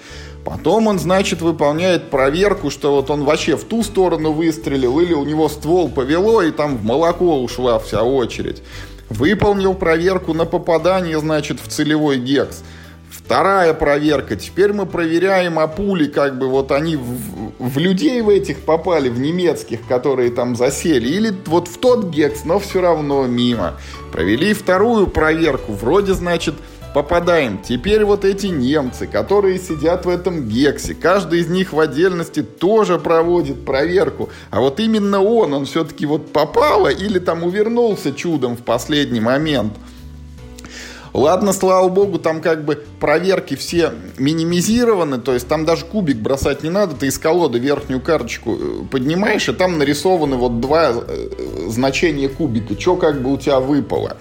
Потом он, значит, выполняет проверку, что вот он вообще в ту сторону выстрелил, или у него ствол повело, и там в молоко ушла вся очередь. Выполнил проверку на попадание, значит, в целевой гекс. Вторая проверка. Теперь мы проверяем, а пули, как бы вот они в, в людей в этих попали, в немецких, которые там засели. Или вот в тот гекс, но все равно мимо. Провели вторую проверку. Вроде, значит, попадаем. Теперь вот эти немцы, которые сидят в этом гексе, каждый из них в отдельности тоже проводит проверку. А вот именно он, он все-таки вот попало или там увернулся чудом в последний момент. Ладно, слава богу, там как бы проверки все минимизированы, то есть там даже кубик бросать не надо, ты из колоды верхнюю карточку э, поднимаешь, и там нарисованы вот два э, значения кубика, что как бы у тебя выпало.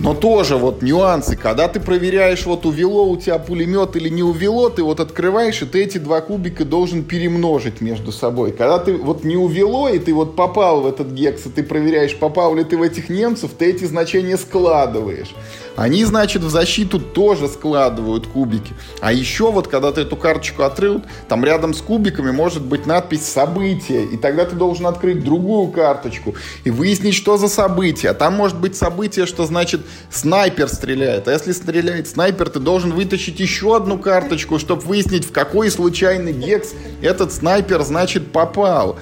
Но тоже вот нюансы, когда ты проверяешь, вот увело у тебя пулемет или не увело, ты вот открываешь, и ты эти два кубика должен перемножить между собой. Когда ты вот не увело, и ты вот попал в этот гекс, и ты проверяешь, попал ли ты в этих немцев, ты эти значения складываешь. Они, значит, в защиту тоже складывают кубики. А еще вот, когда ты эту карточку отрыл, там рядом с кубиками может быть надпись «Событие», и тогда ты должен открыть другую карточку и выяснить, что за событие. А там может быть событие, что значит снайпер стреляет. А если стреляет снайпер, ты должен вытащить еще одну карточку, чтобы выяснить, в какой случайный гекс этот снайпер, значит, попал.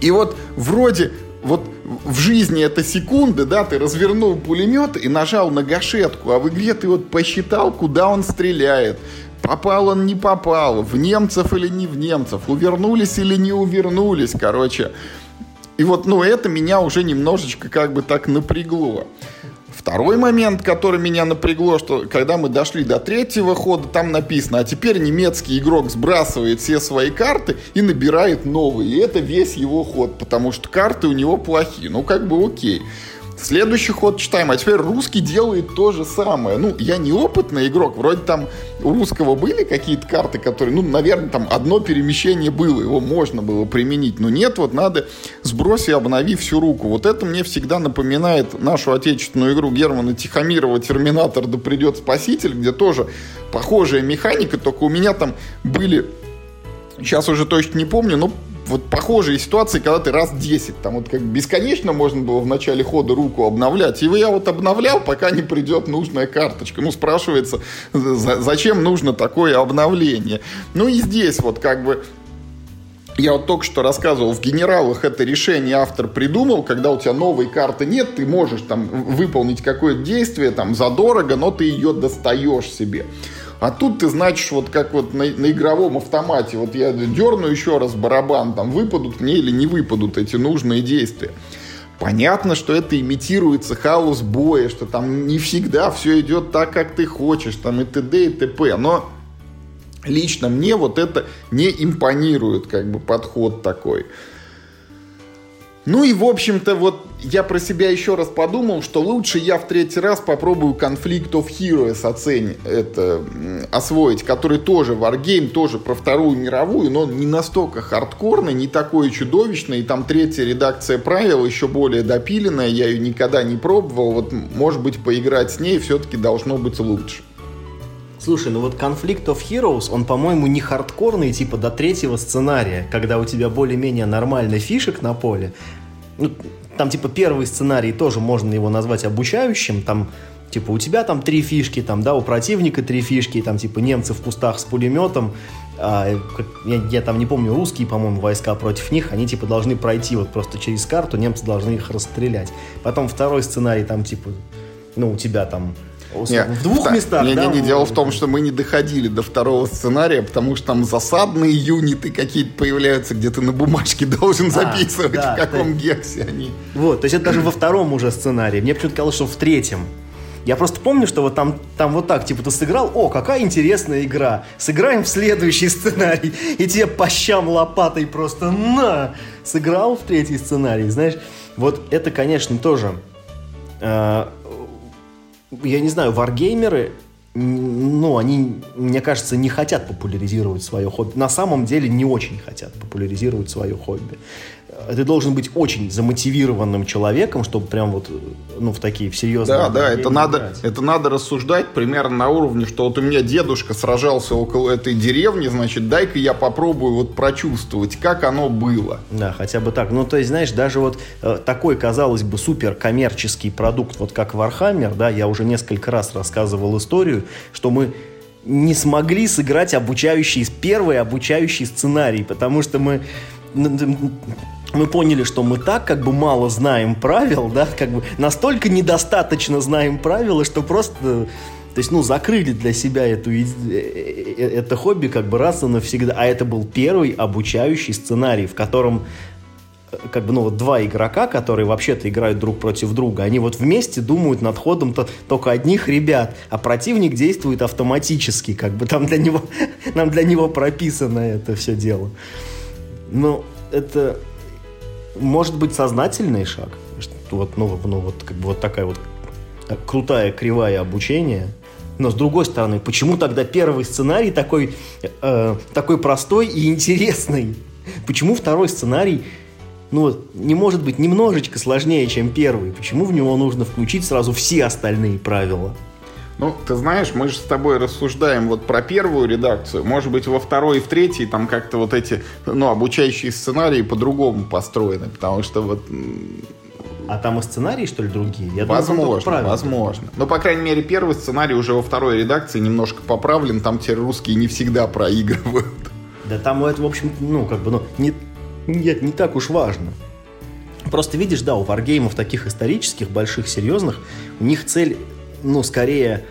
И вот вроде вот в жизни это секунды, да, ты развернул пулемет и нажал на гашетку, а в игре ты вот посчитал, куда он стреляет. Попал он, не попал, в немцев или не в немцев, увернулись или не увернулись, короче. И вот, ну, это меня уже немножечко как бы так напрягло. Второй момент, который меня напрягло, что когда мы дошли до третьего хода, там написано, а теперь немецкий игрок сбрасывает все свои карты и набирает новые. И это весь его ход, потому что карты у него плохие. Ну, как бы окей. Следующий ход читаем, а теперь русский делает то же самое. Ну, я не опытный игрок, вроде там у русского были какие-то карты, которые, ну, наверное, там одно перемещение было, его можно было применить, но нет, вот надо сбрось и обнови всю руку. Вот это мне всегда напоминает нашу отечественную игру Германа Тихомирова «Терминатор, да придет спаситель», где тоже похожая механика, только у меня там были Сейчас уже точно не помню, но вот похожие ситуации, когда ты раз 10, там вот как бесконечно можно было в начале хода руку обновлять. И я вот обновлял, пока не придет нужная карточка. Ну, спрашивается, зачем нужно такое обновление? Ну и здесь вот как бы я вот только что рассказывал, в генералах это решение автор придумал, когда у тебя новой карты нет, ты можешь там выполнить какое-то действие там задорого, но ты ее достаешь себе. А тут ты значишь, вот как вот на, на игровом автомате, вот я дерну еще раз барабан, там выпадут мне или не выпадут эти нужные действия. Понятно, что это имитируется хаос боя, что там не всегда все идет так, как ты хочешь, там и т.д. и т.п. Но лично мне вот это не импонирует, как бы подход такой. Ну и, в общем-то, вот я про себя еще раз подумал, что лучше я в третий раз попробую Conflict of Heroes оценить, это, освоить, который тоже Wargame, тоже про Вторую мировую, но не настолько хардкорный, не такой чудовищный. И там третья редакция правил еще более допиленная, я ее никогда не пробовал. Вот, может быть, поиграть с ней все-таки должно быть лучше. Слушай, ну вот Conflict of Heroes, он, по-моему, не хардкорный, типа до третьего сценария, когда у тебя более-менее нормально фишек на поле. Ну, там, типа, первый сценарий тоже можно его назвать обучающим, там, типа, у тебя там три фишки, там, да, у противника три фишки, там, типа, немцы в кустах с пулеметом, а, я, я там не помню, русские, по-моему, войска против них, они, типа, должны пройти вот просто через карту, немцы должны их расстрелять. Потом второй сценарий, там, типа, ну, у тебя там не, в двух та, местах, не, да? Не, не, дело в том, что мы не доходили до второго сценария, потому что там засадные юниты какие-то появляются, где ты на бумажке должен а, записывать, да, в каком ты... гексе они. Вот, то есть это даже во втором уже сценарии. Мне почему-то казалось, что в третьем. Я просто помню, что вот там, там вот так, типа, ты сыграл, о, какая интересная игра, сыграем в следующий сценарий, и тебе по щам лопатой просто на, сыграл в третий сценарий, знаешь. Вот это, конечно, тоже э, я не знаю, варгеймеры, ну, они, мне кажется, не хотят популяризировать свое хобби. На самом деле не очень хотят популяризировать свое хобби ты должен быть очень замотивированным человеком, чтобы прям вот, ну, в такие в серьезные... Да, да, это надо, это надо рассуждать примерно на уровне, что вот у меня дедушка сражался около этой деревни, значит, дай-ка я попробую вот прочувствовать, как оно было. Да, хотя бы так. Ну, то есть, знаешь, даже вот э, такой, казалось бы, супер коммерческий продукт, вот как Warhammer, да, я уже несколько раз рассказывал историю, что мы не смогли сыграть обучающий, первый обучающий сценарий, потому что мы мы поняли, что мы так как бы мало знаем правил, да, как бы настолько недостаточно знаем правила, что просто то есть, ну, закрыли для себя эту, э, э, это хобби как бы раз и навсегда. А это был первый обучающий сценарий, в котором э, как бы, ну, вот два игрока, которые вообще-то играют друг против друга, они вот вместе думают над ходом -то только одних ребят, а противник действует автоматически, как бы там для него, нам для него прописано это все дело. Ну, это может быть сознательный шаг. Вот, ну, ну, вот, как бы вот такая вот крутая кривая обучения. Но с другой стороны, почему тогда первый сценарий такой, э, такой простой и интересный? Почему второй сценарий ну, не может быть немножечко сложнее, чем первый? Почему в него нужно включить сразу все остальные правила? Ну, ты знаешь, мы же с тобой рассуждаем вот про первую редакцию. Может быть, во второй и в третьей там как-то вот эти, ну, обучающие сценарии по-другому построены, потому что вот... А там и сценарии, что ли, другие? Я возможно, думаю, возможно. Но, по крайней мере, первый сценарий уже во второй редакции немножко поправлен, там теперь русские не всегда проигрывают. Да там это, в общем, ну, как бы, ну, не, нет, не так уж важно. Просто видишь, да, у варгеймов таких исторических, больших, серьезных, у них цель ну, скорее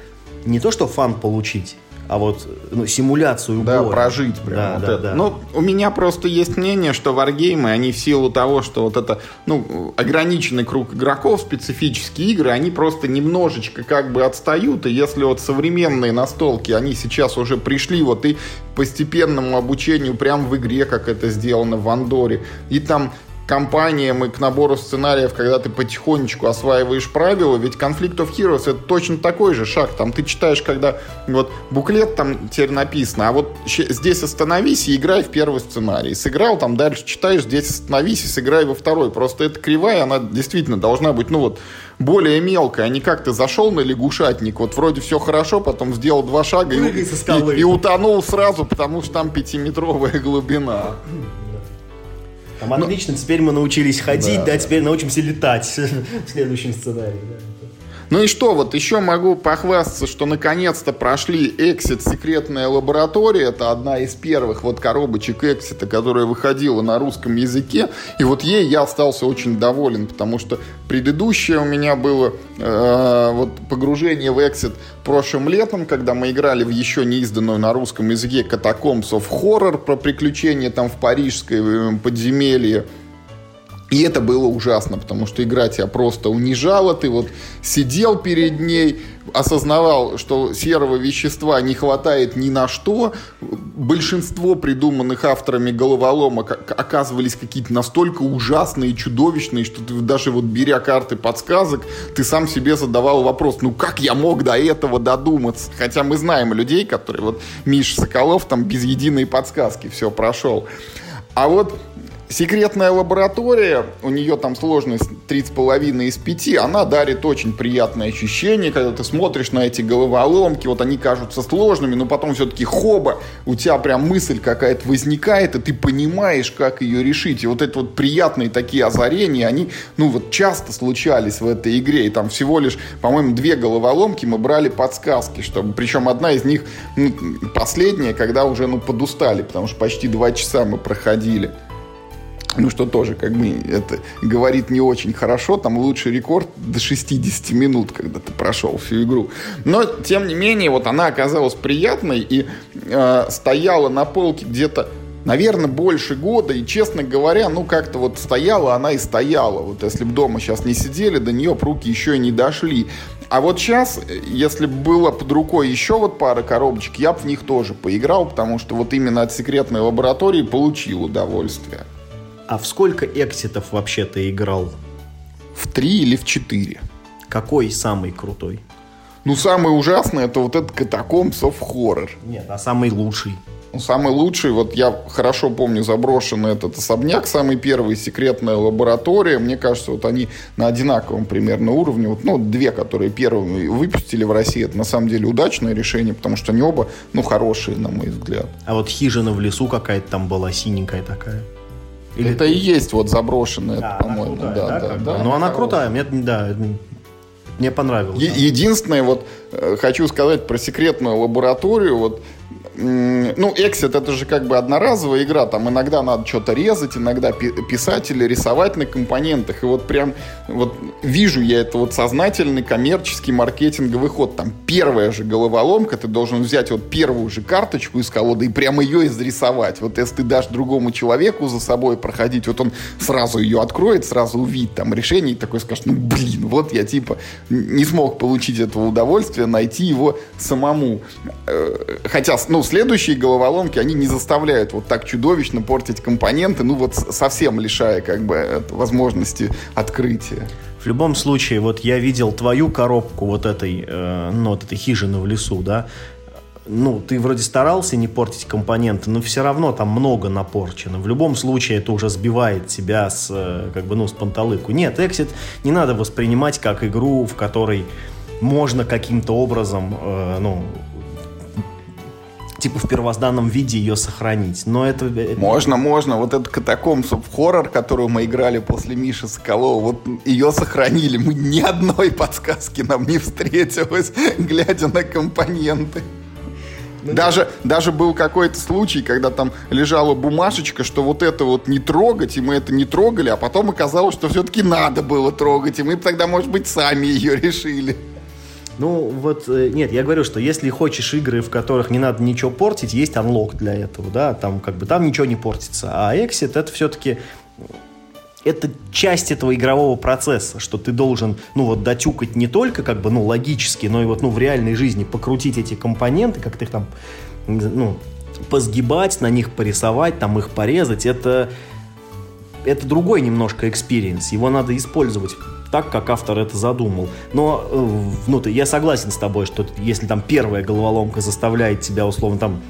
не то, что фан получить, а вот ну, симуляцию да, боя. прожить прям да, вот да, это. Да. Ну, у меня просто есть мнение, что варгеймы, они в силу того, что вот это, ну, ограниченный круг игроков, специфические игры, они просто немножечко как бы отстают, и если вот современные настолки, они сейчас уже пришли вот и постепенному обучению прям в игре, как это сделано в Андоре, и там компаниям и к набору сценариев, когда ты потихонечку осваиваешь правила, ведь Conflict of Heroes это точно такой же шаг. Там ты читаешь, когда вот буклет там теперь написано, а вот здесь остановись и играй в первый сценарий. Сыграл, там дальше читаешь, здесь остановись и сыграй во второй. Просто эта кривая, она действительно должна быть, ну вот, более мелкая, а не как ты зашел на лягушатник, вот вроде все хорошо, потом сделал два шага и, и, и утонул сразу, потому что там пятиметровая глубина. Там отлично, теперь мы научились ходить, да, да теперь научимся летать в следующем сценарии. Да. Ну и что, вот еще могу похвастаться, что наконец-то прошли Exit секретная лаборатория. Это одна из первых вот коробочек Exit, которая выходила на русском языке. И вот ей я остался очень доволен, потому что предыдущее у меня было э, вот погружение в Exit прошлым летом, когда мы играли в еще не изданную на русском языке Catacombs of Horror про приключения там в парижской э, подземелье. И это было ужасно, потому что игра тебя просто унижала, ты вот сидел перед ней, осознавал, что серого вещества не хватает ни на что. Большинство придуманных авторами головоломок оказывались какие-то настолько ужасные чудовищные, что ты даже вот беря карты подсказок, ты сам себе задавал вопрос, ну как я мог до этого додуматься? Хотя мы знаем людей, которые, вот Миша Соколов там без единой подсказки все прошел. А вот Секретная лаборатория, у нее там сложность 3,5 из 5, она дарит очень приятное ощущение, когда ты смотришь на эти головоломки, вот они кажутся сложными, но потом все-таки хоба, у тебя прям мысль какая-то возникает, и ты понимаешь, как ее решить. И вот эти вот приятные такие озарения, они, ну вот часто случались в этой игре, и там всего лишь, по-моему, две головоломки мы брали подсказки, чтобы, причем одна из них, ну, последняя, когда уже, ну, подустали, потому что почти два часа мы проходили. Ну, что тоже, как бы, это говорит не очень хорошо. Там лучший рекорд до 60 минут, когда ты прошел всю игру. Но, тем не менее, вот она оказалась приятной и э, стояла на полке где-то наверное, больше года, и, честно говоря, ну, как-то вот стояла она и стояла. Вот если бы дома сейчас не сидели, до нее руки еще и не дошли. А вот сейчас, если бы было под рукой еще вот пара коробочек, я бы в них тоже поиграл, потому что вот именно от секретной лаборатории получил удовольствие. А в сколько экситов вообще ты играл? В три или в четыре. Какой самый крутой? Ну, самый ужасный это вот этот Catacombs of Horror. Нет, а самый лучший? Ну, самый лучший, вот я хорошо помню заброшенный этот особняк, самый первый, секретная лаборатория. Мне кажется, вот они на одинаковом примерно уровне. Вот, ну, две, которые первыми выпустили в России, это на самом деле удачное решение, потому что они оба, ну, хорошие, на мой взгляд. А вот хижина в лесу какая-то там была, синенькая такая. Или это и есть вот заброшенная, да, по-моему. Да, да, да, да. Ну, она крутая, мне, да, мне понравилось. Е- единственное, вот э, хочу сказать про секретную лабораторию. Вот ну, Exit это же как бы одноразовая игра, там иногда надо что-то резать, иногда писать или рисовать на компонентах, и вот прям вот вижу я это вот сознательный коммерческий маркетинговый ход, там первая же головоломка, ты должен взять вот первую же карточку из колоды и прямо ее изрисовать, вот если ты дашь другому человеку за собой проходить, вот он сразу ее откроет, сразу увидит там решение и такой скажет, ну блин, вот я типа не смог получить этого удовольствия, найти его самому, э, хотя, ну, следующие головоломки, они не заставляют вот так чудовищно портить компоненты, ну вот совсем лишая как бы возможности открытия. В любом случае, вот я видел твою коробку вот этой, э, ну, вот этой хижины в лесу, да, ну, ты вроде старался не портить компоненты, но все равно там много напорчено. В любом случае это уже сбивает тебя с, э, как бы, ну, с панталыку. Нет, Exit не надо воспринимать как игру, в которой можно каким-то образом, э, ну, типа в первозданном виде ее сохранить. Но это... Можно, можно. Вот этот катакомб хоррор, которую мы играли после Миши Соколова, вот ее сохранили. Мы ни одной подсказки нам не встретилось, глядя на компоненты. Ну, даже, даже был какой-то случай, когда там лежала бумажечка, что вот это вот не трогать, и мы это не трогали, а потом оказалось, что все-таки надо было трогать, и мы тогда, может быть, сами ее решили. Ну, вот, э, нет, я говорю, что если хочешь игры, в которых не надо ничего портить, есть анлок для этого, да, там как бы там ничего не портится. А Exit это все-таки это часть этого игрового процесса, что ты должен, ну вот, дотюкать не только как бы, ну, логически, но и вот, ну, в реальной жизни покрутить эти компоненты, как-то их там, ну, позгибать, на них порисовать, там их порезать. Это это другой немножко experience. Его надо использовать так, как автор это задумал. Но э, ну, я согласен с тобой, что если там первая головоломка заставляет тебя, условно, там,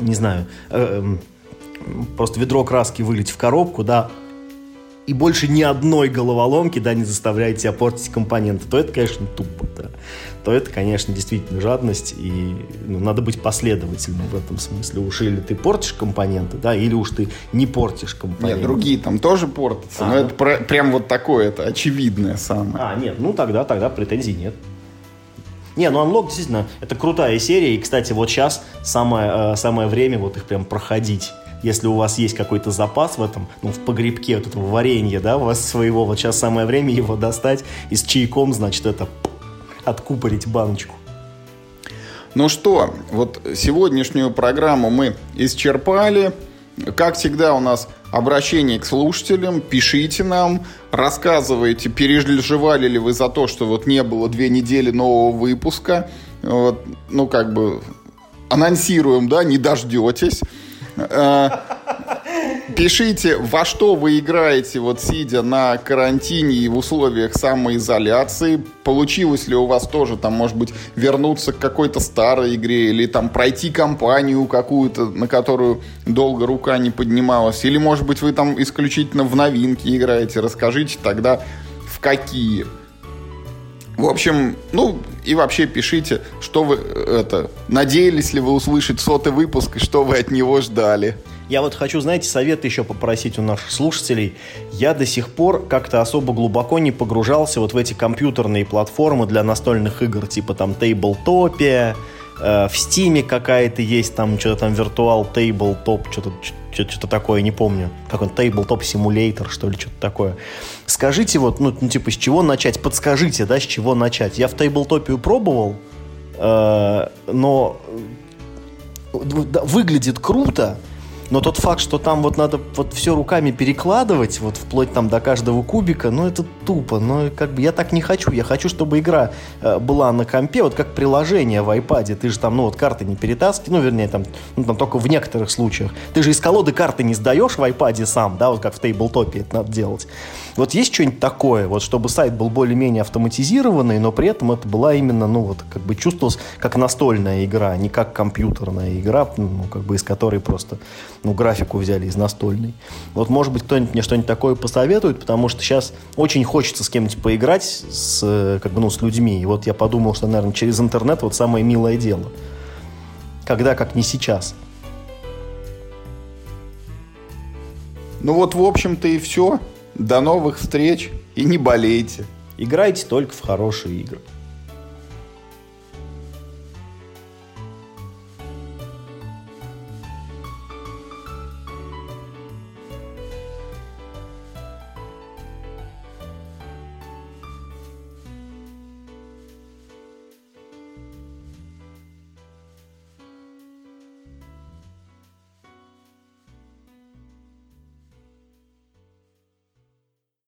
не знаю, э, э, просто ведро краски вылить в коробку, да, и больше ни одной головоломки, да, не заставляет тебя портить компоненты, то это, конечно, тупо, да. То это, конечно, действительно жадность, и ну, надо быть последовательным в этом смысле. Уж или ты портишь компоненты, да, или уж ты не портишь компоненты. Нет, другие там тоже портятся, а, но ну. это про, прям вот такое, это очевидное самое. А, нет, ну тогда, тогда претензий нет. Не, ну Unlock действительно, это крутая серия, и, кстати, вот сейчас самое, э, самое время вот их прям проходить если у вас есть какой-то запас в этом, ну, в погребке вот этого варенья, да, у вас своего, вот сейчас самое время его достать и с чайком, значит, это откупорить баночку. Ну что, вот сегодняшнюю программу мы исчерпали. Как всегда у нас обращение к слушателям. Пишите нам, рассказывайте, переживали ли вы за то, что вот не было две недели нового выпуска. Вот, ну, как бы анонсируем, да, не дождетесь. Э, пишите, во что вы играете, вот сидя на карантине и в условиях самоизоляции. Получилось ли у вас тоже, там, может быть, вернуться к какой-то старой игре или там пройти кампанию какую-то, на которую долго рука не поднималась. Или, может быть, вы там исключительно в новинки играете. Расскажите тогда, в какие. В общем, ну и вообще пишите, что вы это надеялись ли вы услышать сотый выпуск и что вы от него ждали. Я вот хочу, знаете, совет еще попросить у наших слушателей. Я до сих пор как-то особо глубоко не погружался вот в эти компьютерные платформы для настольных игр, типа там Tabletopia, э, в Steam какая-то есть, там что-то там Virtual Tabletop, что-то что-то такое, не помню. Как он, Tabletop Simulator, что ли, что-то такое. Скажите вот, ну, ну, типа, с чего начать? Подскажите, да, с чего начать? Я в Tabletop пробовал, э, но э, выглядит круто, но тот факт, что там вот надо вот все руками перекладывать, вот вплоть там до каждого кубика, ну это тупо. Но как бы я так не хочу. Я хочу, чтобы игра э, была на компе, вот как приложение в iPad. Ты же там, ну вот карты не перетаскиваешь, ну вернее там, ну, там только в некоторых случаях. Ты же из колоды карты не сдаешь в iPad сам, да, вот как в тейблтопе это надо делать. Вот есть что-нибудь такое, вот чтобы сайт был более-менее автоматизированный, но при этом это была именно, ну вот как бы чувствовалась как настольная игра, не как компьютерная игра, ну как бы из которой просто ну, графику взяли из настольной. Вот, может быть, кто-нибудь мне что-нибудь такое посоветует, потому что сейчас очень хочется с кем-нибудь поиграть, с, как бы, ну, с людьми. И вот я подумал, что, наверное, через интернет вот самое милое дело. Когда, как не сейчас. Ну вот, в общем-то, и все. До новых встреч и не болейте. Играйте только в хорошие игры.